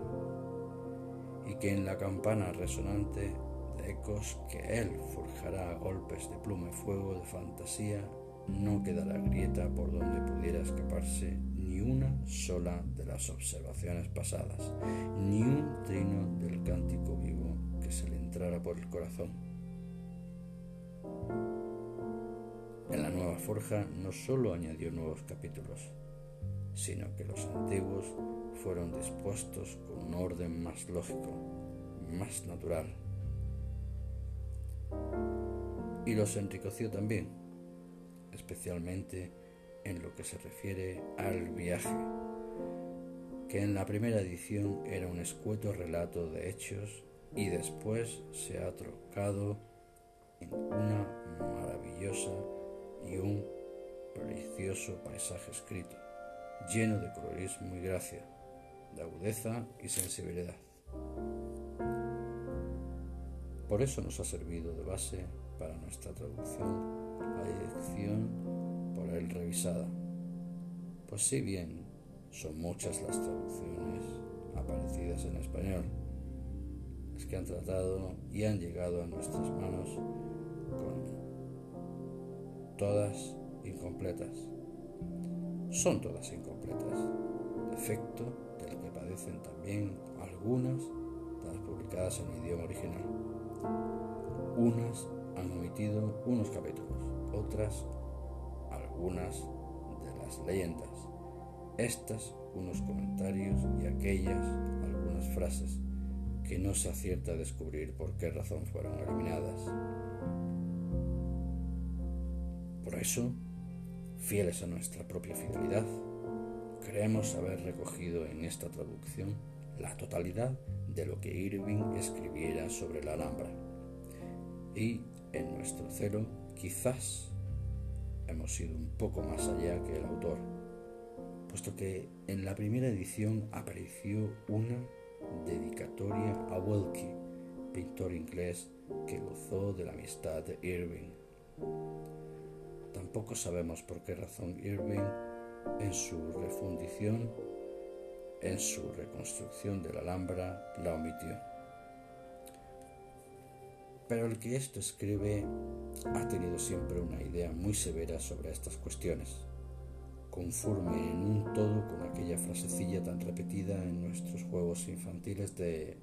y que en la campana resonante de ecos que él forjará a golpes de pluma y fuego de fantasía, no quedará grieta por donde pudiera escaparse ni una sola de las observaciones pasadas, ni un trino del cántico vivo que se le entrara por el corazón. En la nueva forja no solo añadió nuevos capítulos, sino que los antiguos fueron dispuestos con un orden más lógico, más natural. Y los enriqueció también, especialmente en lo que se refiere al viaje, que en la primera edición era un escueto relato de hechos y después se ha trocado en una maravillosa y un precioso paisaje escrito, lleno de colorismo y gracia, de agudeza y sensibilidad. Por eso nos ha servido de base para nuestra traducción la edición por él revisada. Pues si bien son muchas las traducciones aparecidas en español, las que han tratado y han llegado a nuestras manos todas incompletas. Son todas incompletas, defecto del que padecen también algunas de las publicadas en idioma original. Unas han omitido unos capítulos, otras algunas de las leyendas, estas unos comentarios y aquellas algunas frases que no se acierta a descubrir por qué razón fueron eliminadas. Por eso, fieles a nuestra propia fidelidad, creemos haber recogido en esta traducción la totalidad de lo que Irving escribiera sobre la Alhambra. Y en nuestro celo quizás hemos ido un poco más allá que el autor, puesto que en la primera edición apareció una dedicatoria a Wilkie, pintor inglés que gozó de la amistad de Irving. Tampoco sabemos por qué razón Irving, en su refundición, en su reconstrucción de la Alhambra, la omitió. Pero el que esto escribe ha tenido siempre una idea muy severa sobre estas cuestiones, conforme en un todo con aquella frasecilla tan repetida en nuestros juegos infantiles de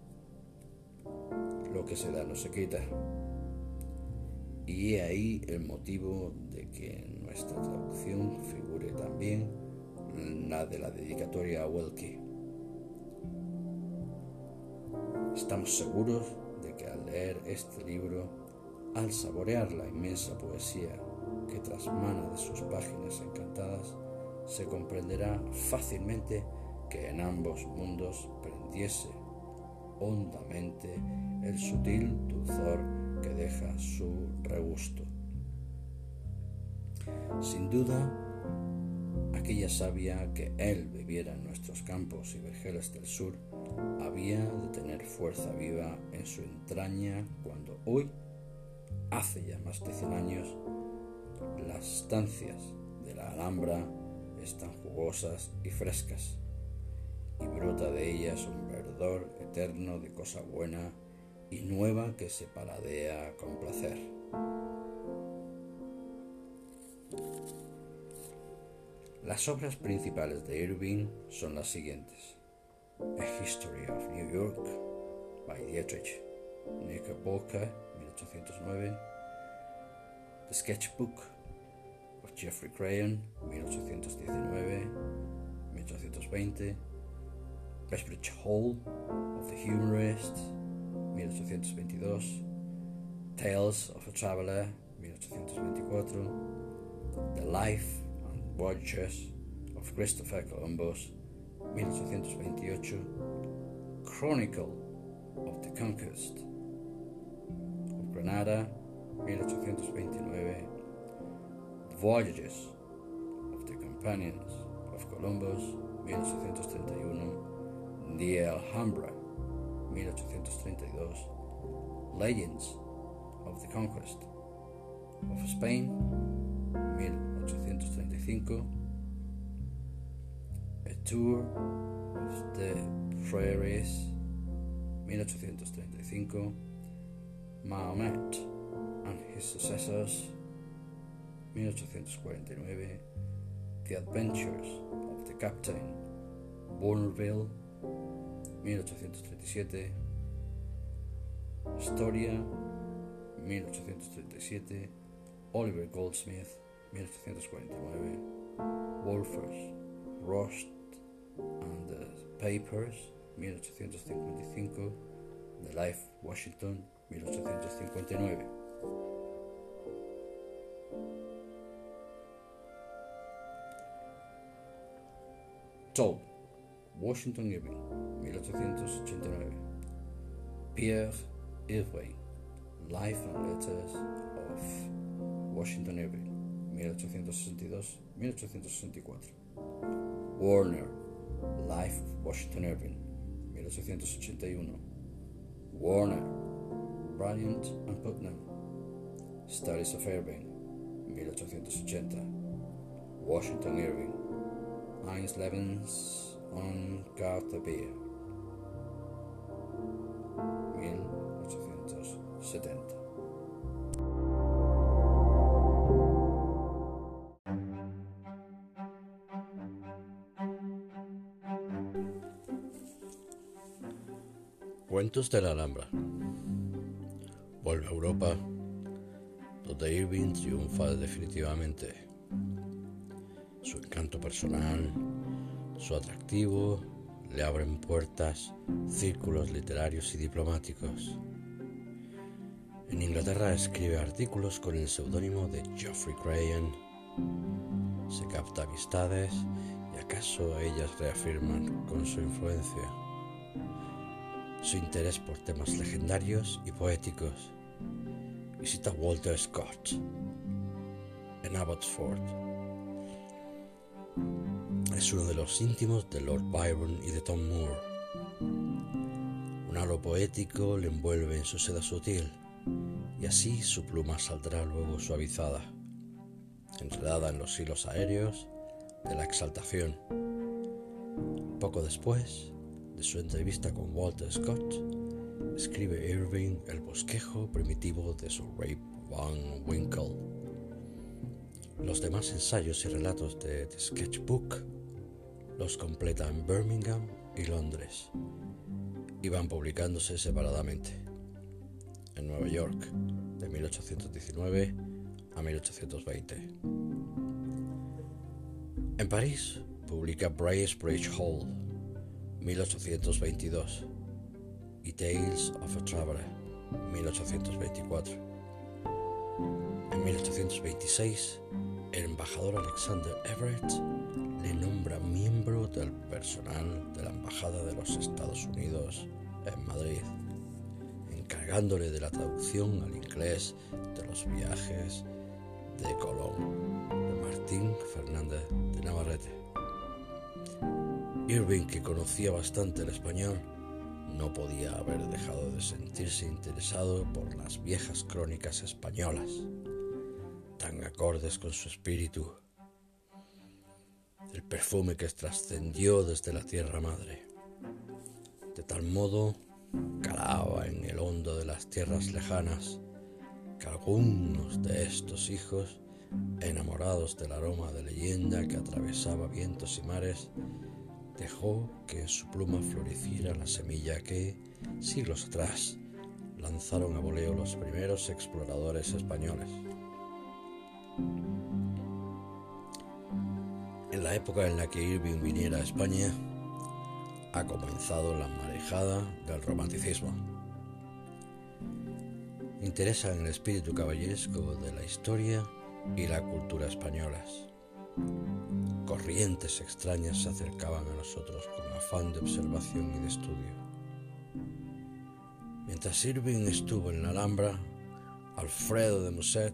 lo que se da no se quita. Y ahí el motivo que en nuestra traducción figure también la de la dedicatoria a Welke. Estamos seguros de que al leer este libro, al saborear la inmensa poesía que trasmana de sus páginas encantadas, se comprenderá fácilmente que en ambos mundos prendiese hondamente el sutil dulzor que deja su regusto. Sin duda, aquella savia que él bebiera en nuestros campos y vergeles del sur había de tener fuerza viva en su entraña cuando hoy, hace ya más de cien años, las estancias de la Alhambra están jugosas y frescas, y brota de ellas un verdor eterno de cosa buena y nueva que se paladea con placer. Las obras principales de Irving son las siguientes. A History of New York by Dietrich Knickerbocker, 1809, The Sketchbook of Jeffrey Crayon, 1819, 1820, Pressbridge Hall of the Humorist, 1822, Tales of a Traveler, 1824, The Life and Voyages of Christopher Columbus, 1828, Chronicle of the Conquest of Granada, 1829, Voyages of the Companions of Columbus, 1831, The Alhambra, 1832, Legends of the Conquest of Spain, 1835, A Tour of the Prairies, 1835, Mahomet and his successors, 1849, The Adventures of the Captain, Bourneville, 1837, Historia, 1837, Oliver Goldsmith, 1849, Wolfers, Rost and the Papers, 1855, The Life Washington, 1859. Toll, Washington Irving, 1889. Pierre Irving, Life and Letters of Washington Irving, 1862-1864. Warner, Life of Washington Irving, 1881. Warner, Bryant and Putnam, Studies of Irving, 1880. Washington Irving, Heinz Levens on Carter Beer, 1870. Cuentos de la Alhambra. Vuelve a Europa, donde Irving triunfa definitivamente. Su encanto personal, su atractivo, le abren puertas, círculos literarios y diplomáticos. En Inglaterra escribe artículos con el seudónimo de Geoffrey Crayon. Se capta amistades y acaso ellas reafirman con su influencia su interés por temas legendarios y poéticos. Visita Walter Scott en Abbotsford. Es uno de los íntimos de Lord Byron y de Tom Moore. Un halo poético le envuelve en su seda sutil y así su pluma saldrá luego suavizada, enredada en los hilos aéreos de la exaltación. Poco después, de su entrevista con Walter Scott, escribe Irving el bosquejo primitivo de su Rape Van Winkle. Los demás ensayos y relatos de The Sketchbook los completa en Birmingham y Londres y van publicándose separadamente. En Nueva York, de 1819 a 1820. En París, publica Bracebridge Hall 1822 y Tales of a Traveler 1824. En 1826, el embajador Alexander Everett le nombra miembro del personal de la Embajada de los Estados Unidos en Madrid, encargándole de la traducción al inglés de los viajes de Colón de Martín Fernández de Navarrete. Irving, que conocía bastante el español, no podía haber dejado de sentirse interesado por las viejas crónicas españolas, tan acordes con su espíritu, el perfume que trascendió desde la tierra madre. De tal modo, calaba en el hondo de las tierras lejanas que algunos de estos hijos, enamorados del aroma de leyenda que atravesaba vientos y mares, dejó que su pluma floreciera la semilla que, siglos atrás, lanzaron a voleo los primeros exploradores españoles. En la época en la que Irving viniera a España, ha comenzado la marejada del romanticismo. Interesa en el espíritu caballeresco de la historia y la cultura españolas. Corrientes extrañas se acercaban a nosotros con afán de observación y de estudio. Mientras Irving estuvo en la Alhambra, Alfredo de Musset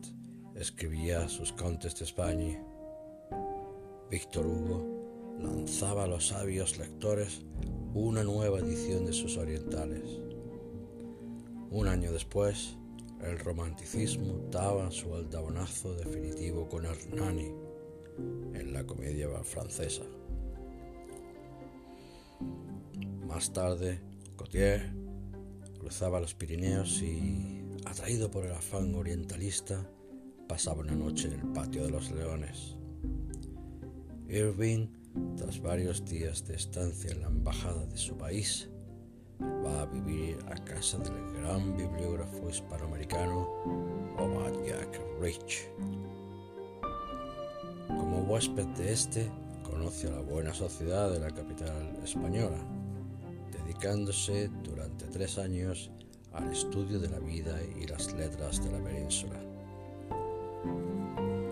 escribía sus Contes de España. Víctor Hugo lanzaba a los sabios lectores una nueva edición de sus orientales. Un año después, el romanticismo daba su aldabonazo definitivo con Hernani en la comedia francesa. Más tarde, Gautier cruzaba los Pirineos y, atraído por el afán orientalista, pasaba una noche en el patio de los leones. Irving, tras varios días de estancia en la embajada de su país, va a vivir a casa del gran bibliógrafo hispanoamericano Jack Rich. Como huésped de este, conoce a la buena sociedad de la capital española, dedicándose durante tres años al estudio de la vida y las letras de la península.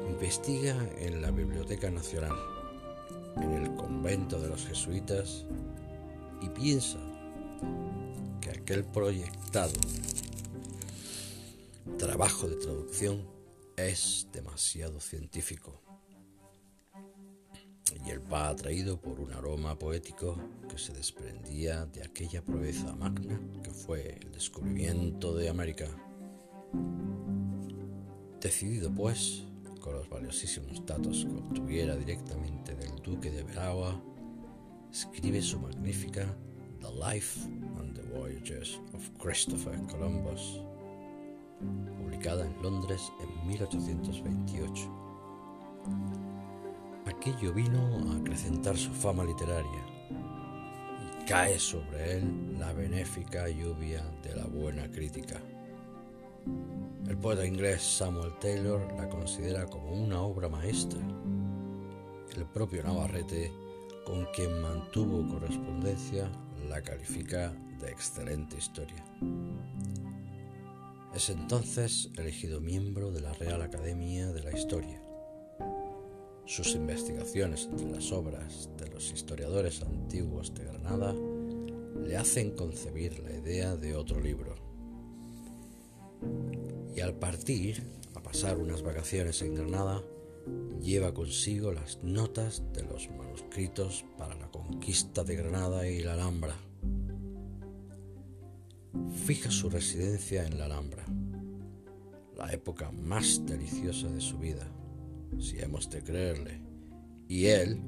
Investiga en la Biblioteca Nacional, en el convento de los jesuitas y piensa que aquel proyectado trabajo de traducción es demasiado científico. Va atraído por un aroma poético que se desprendía de aquella proeza magna que fue el descubrimiento de América. Decidido pues, con los valiosísimos datos que obtuviera directamente del duque de Veragua, escribe su magnífica The Life and the Voyages of Christopher Columbus, publicada en Londres en 1828. Aquello vino a acrecentar su fama literaria y cae sobre él la benéfica lluvia de la buena crítica. El poeta inglés Samuel Taylor la considera como una obra maestra. El propio Navarrete, con quien mantuvo correspondencia, la califica de excelente historia. Es entonces elegido miembro de la Real Academia de la Historia. Sus investigaciones entre las obras de los historiadores antiguos de Granada le hacen concebir la idea de otro libro. Y al partir, a pasar unas vacaciones en Granada, lleva consigo las notas de los manuscritos para la conquista de Granada y la Alhambra fija su residencia en la Alhambra, la época más deliciosa de su vida, si hemos de creerle, y él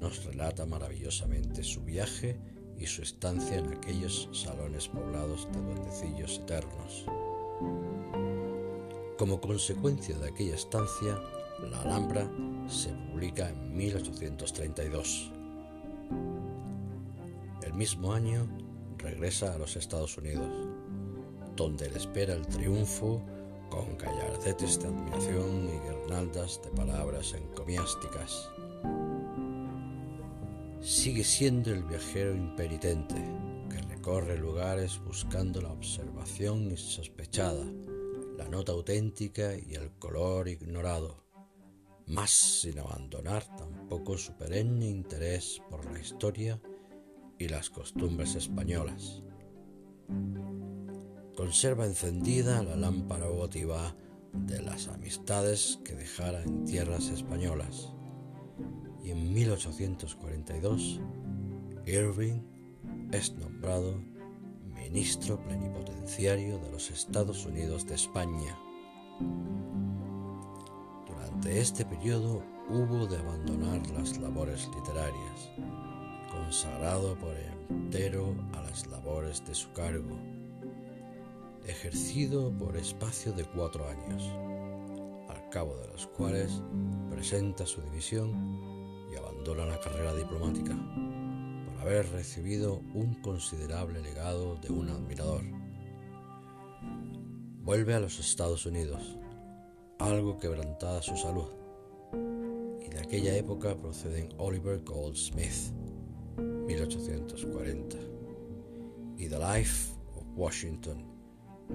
nos relata maravillosamente su viaje y su estancia en aquellos salones poblados de duendecillos eternos. Como consecuencia de aquella estancia, La Alhambra se publica en 1832. El mismo año regresa a los Estados Unidos, donde le espera el triunfo con gallardetes de admiración y guirnaldas de palabras encomiásticas. Sigue siendo el viajero impenitente que recorre lugares buscando la observación insospechada, la nota auténtica y el color ignorado, más sin abandonar tampoco su perenne interés por la historia y las costumbres españolas. Conserva encendida la lámpara votiva de las amistades que dejara en tierras españolas y en 1842 Irving es nombrado ministro plenipotenciario de los Estados Unidos de España. Durante este periodo hubo de abandonar las labores literarias consagrado por entero a las labores de su cargo, ejercido por espacio de cuatro años, al cabo de los cuales presenta su división y abandona la carrera diplomática haber recibido un considerable legado de un admirador. Vuelve a los Estados Unidos, algo quebrantada su salud, y de aquella época proceden Oliver Goldsmith, 1840, y The Life of Washington,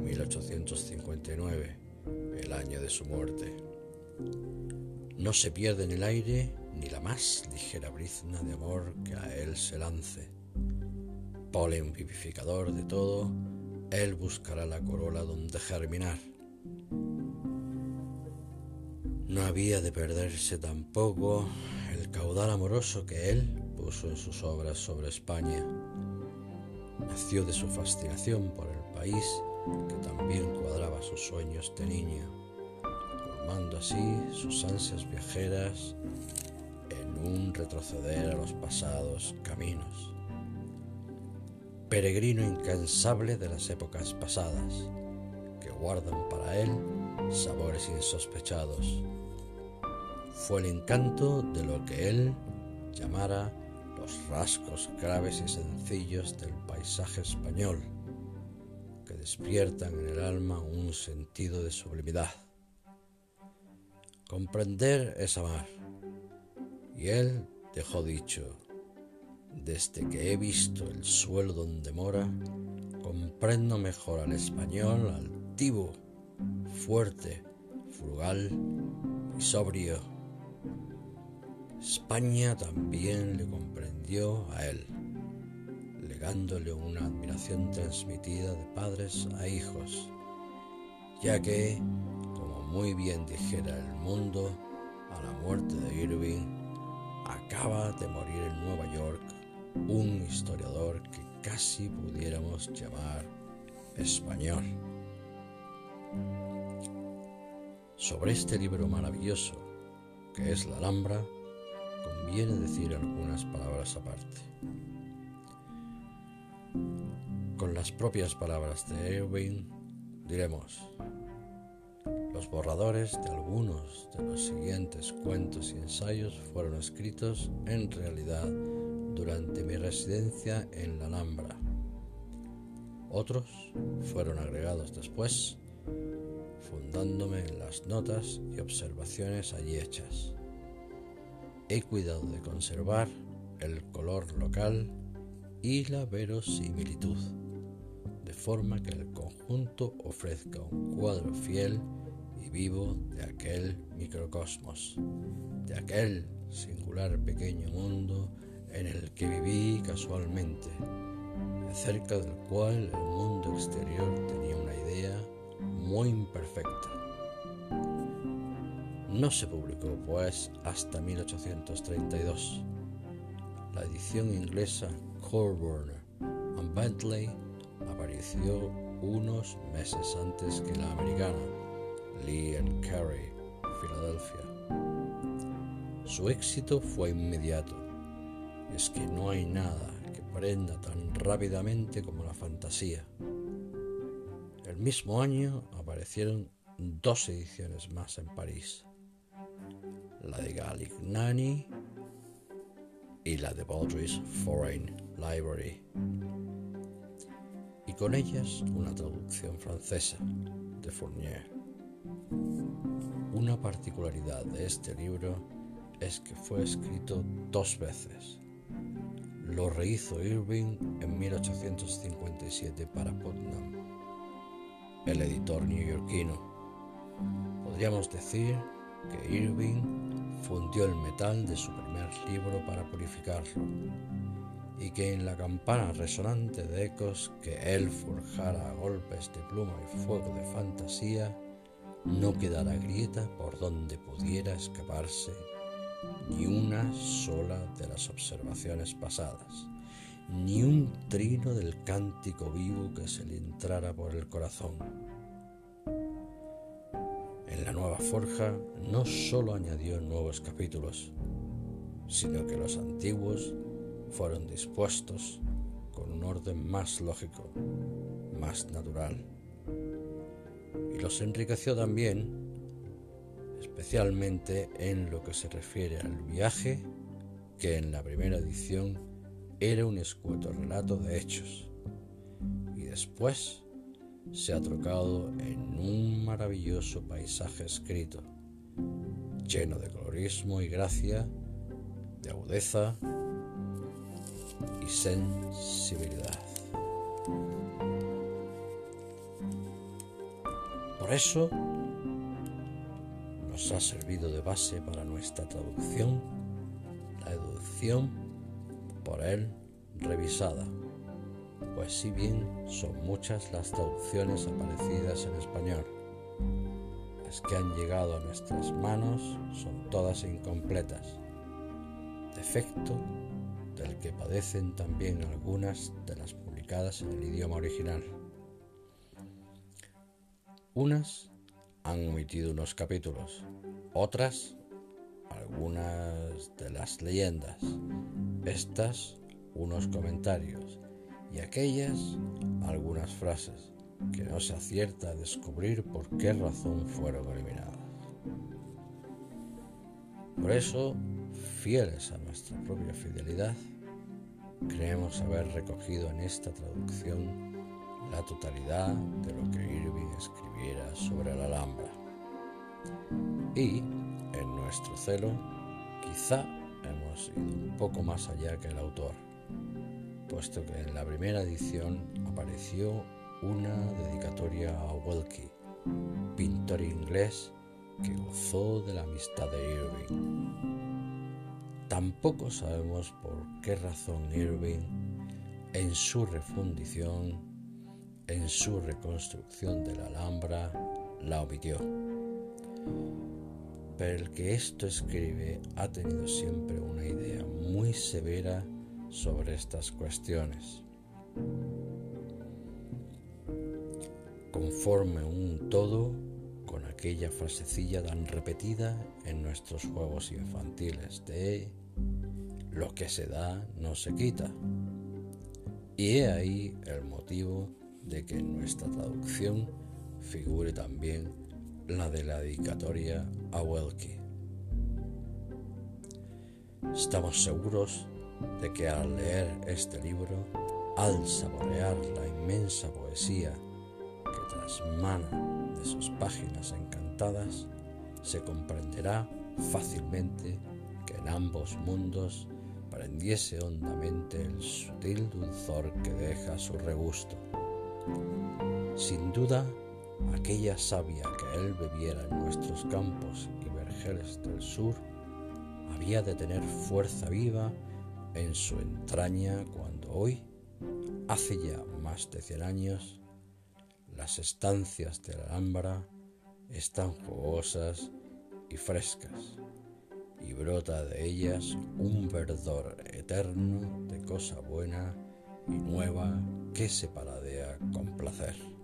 1859, el año de su muerte. No se pierde en el aire ni la más ligera brizna de amor que a él se lance. Polen vivificador de todo, él buscará la corola donde germinar. No había de perderse tampoco el caudal amoroso que él puso en sus obras sobre España. Nació de su fascinación por el país que también cuadraba sus sueños de niña, colmando así sus ansias viajeras en un retroceder a los pasados caminos. Peregrino incansable de las épocas pasadas, que guardan para él sabores insospechados. Fue el encanto de lo que él llamara los rasgos graves y sencillos del paisaje español despiertan en el alma un sentido de sublimidad. Comprender es amar. Y él dejó dicho, desde que he visto el suelo donde mora, comprendo mejor al español altivo, fuerte, frugal y sobrio. España también le comprendió a él dándole una admiración transmitida de padres a hijos, ya que, como muy bien dijera el mundo, a la muerte de Irving, acaba de morir en Nueva York un historiador que casi pudiéramos llamar español. Sobre este libro maravilloso, que es La Alhambra, conviene decir algunas palabras aparte. Con las propias palabras de Irving diremos, los borradores de algunos de los siguientes cuentos y ensayos fueron escritos en realidad durante mi residencia en la Alhambra. Otros fueron agregados después, fundándome en las notas y observaciones allí hechas. He cuidado de conservar el color local y la verosimilitud forma que el conjunto ofrezca un cuadro fiel y vivo de aquel microcosmos, de aquel singular pequeño mundo en el que viví casualmente, acerca del cual el mundo exterior tenía una idea muy imperfecta. No se publicó, pues, hasta 1832. La edición inglesa Corburn and Bentley apareció unos meses antes que la americana, Lee and Carey, Filadelfia. Su éxito fue inmediato, es que no hay nada que prenda tan rápidamente como la fantasía. El mismo año aparecieron dos ediciones más en París, la de Galignani y la de Baldry's Foreign Library con ellas una traducción francesa de Fournier. Una particularidad de este libro es que fue escrito dos veces. Lo rehizo Irving en 1857 para Putnam, el editor neoyorquino. Podríamos decir que Irving fundió el metal de su primer libro para purificarlo y que en la campana resonante de ecos que él forjara a golpes de pluma y fuego de fantasía, no quedara grieta por donde pudiera escaparse ni una sola de las observaciones pasadas, ni un trino del cántico vivo que se le entrara por el corazón. En la nueva forja no sólo añadió nuevos capítulos, sino que los antiguos fueron dispuestos con un orden más lógico, más natural. Y los enriqueció también, especialmente en lo que se refiere al viaje, que en la primera edición era un escueto relato de hechos y después se ha trocado en un maravilloso paisaje escrito, lleno de colorismo y gracia, de agudeza y sensibilidad. Por eso nos ha servido de base para nuestra traducción la educación por él revisada, pues si bien son muchas las traducciones aparecidas en español, las que han llegado a nuestras manos son todas incompletas, defecto del que padecen también algunas de las publicadas en el idioma original. Unas han omitido unos capítulos, otras algunas de las leyendas, estas unos comentarios y aquellas algunas frases que no se acierta a descubrir por qué razón fueron eliminadas. Por eso, fieles a nuestra propia fidelidad, creemos haber recogido en esta traducción la totalidad de lo que Irving escribiera sobre la Alhambra. Y, en nuestro celo, quizá hemos ido un poco más allá que el autor, puesto que en la primera edición apareció una dedicatoria a Welky, pintor inglés que gozó de la amistad de Irving. Tampoco sabemos por qué razón Irving, en su refundición, en su reconstrucción de la Alhambra la omitió. Pero el que esto escribe ha tenido siempre una idea muy severa sobre estas cuestiones. Conforme un todo con aquella frasecilla tan repetida en nuestros juegos infantiles de lo que se da no se quita. Y he ahí el motivo de que en nuestra traducción figure también la de la dedicatoria a Welke. Estamos seguros de que al leer este libro, al saborear la inmensa poesía que trasmana sus páginas encantadas, se comprenderá fácilmente que en ambos mundos prendiese hondamente el sutil dulzor que deja su regusto. Sin duda, aquella savia que él bebiera en nuestros campos y vergeles del sur había de tener fuerza viva en su entraña cuando hoy, hace ya más de cien años, las estancias de la Alhambra están jugosas y frescas y brota de ellas un verdor eterno de cosa buena y nueva que se paladea con placer.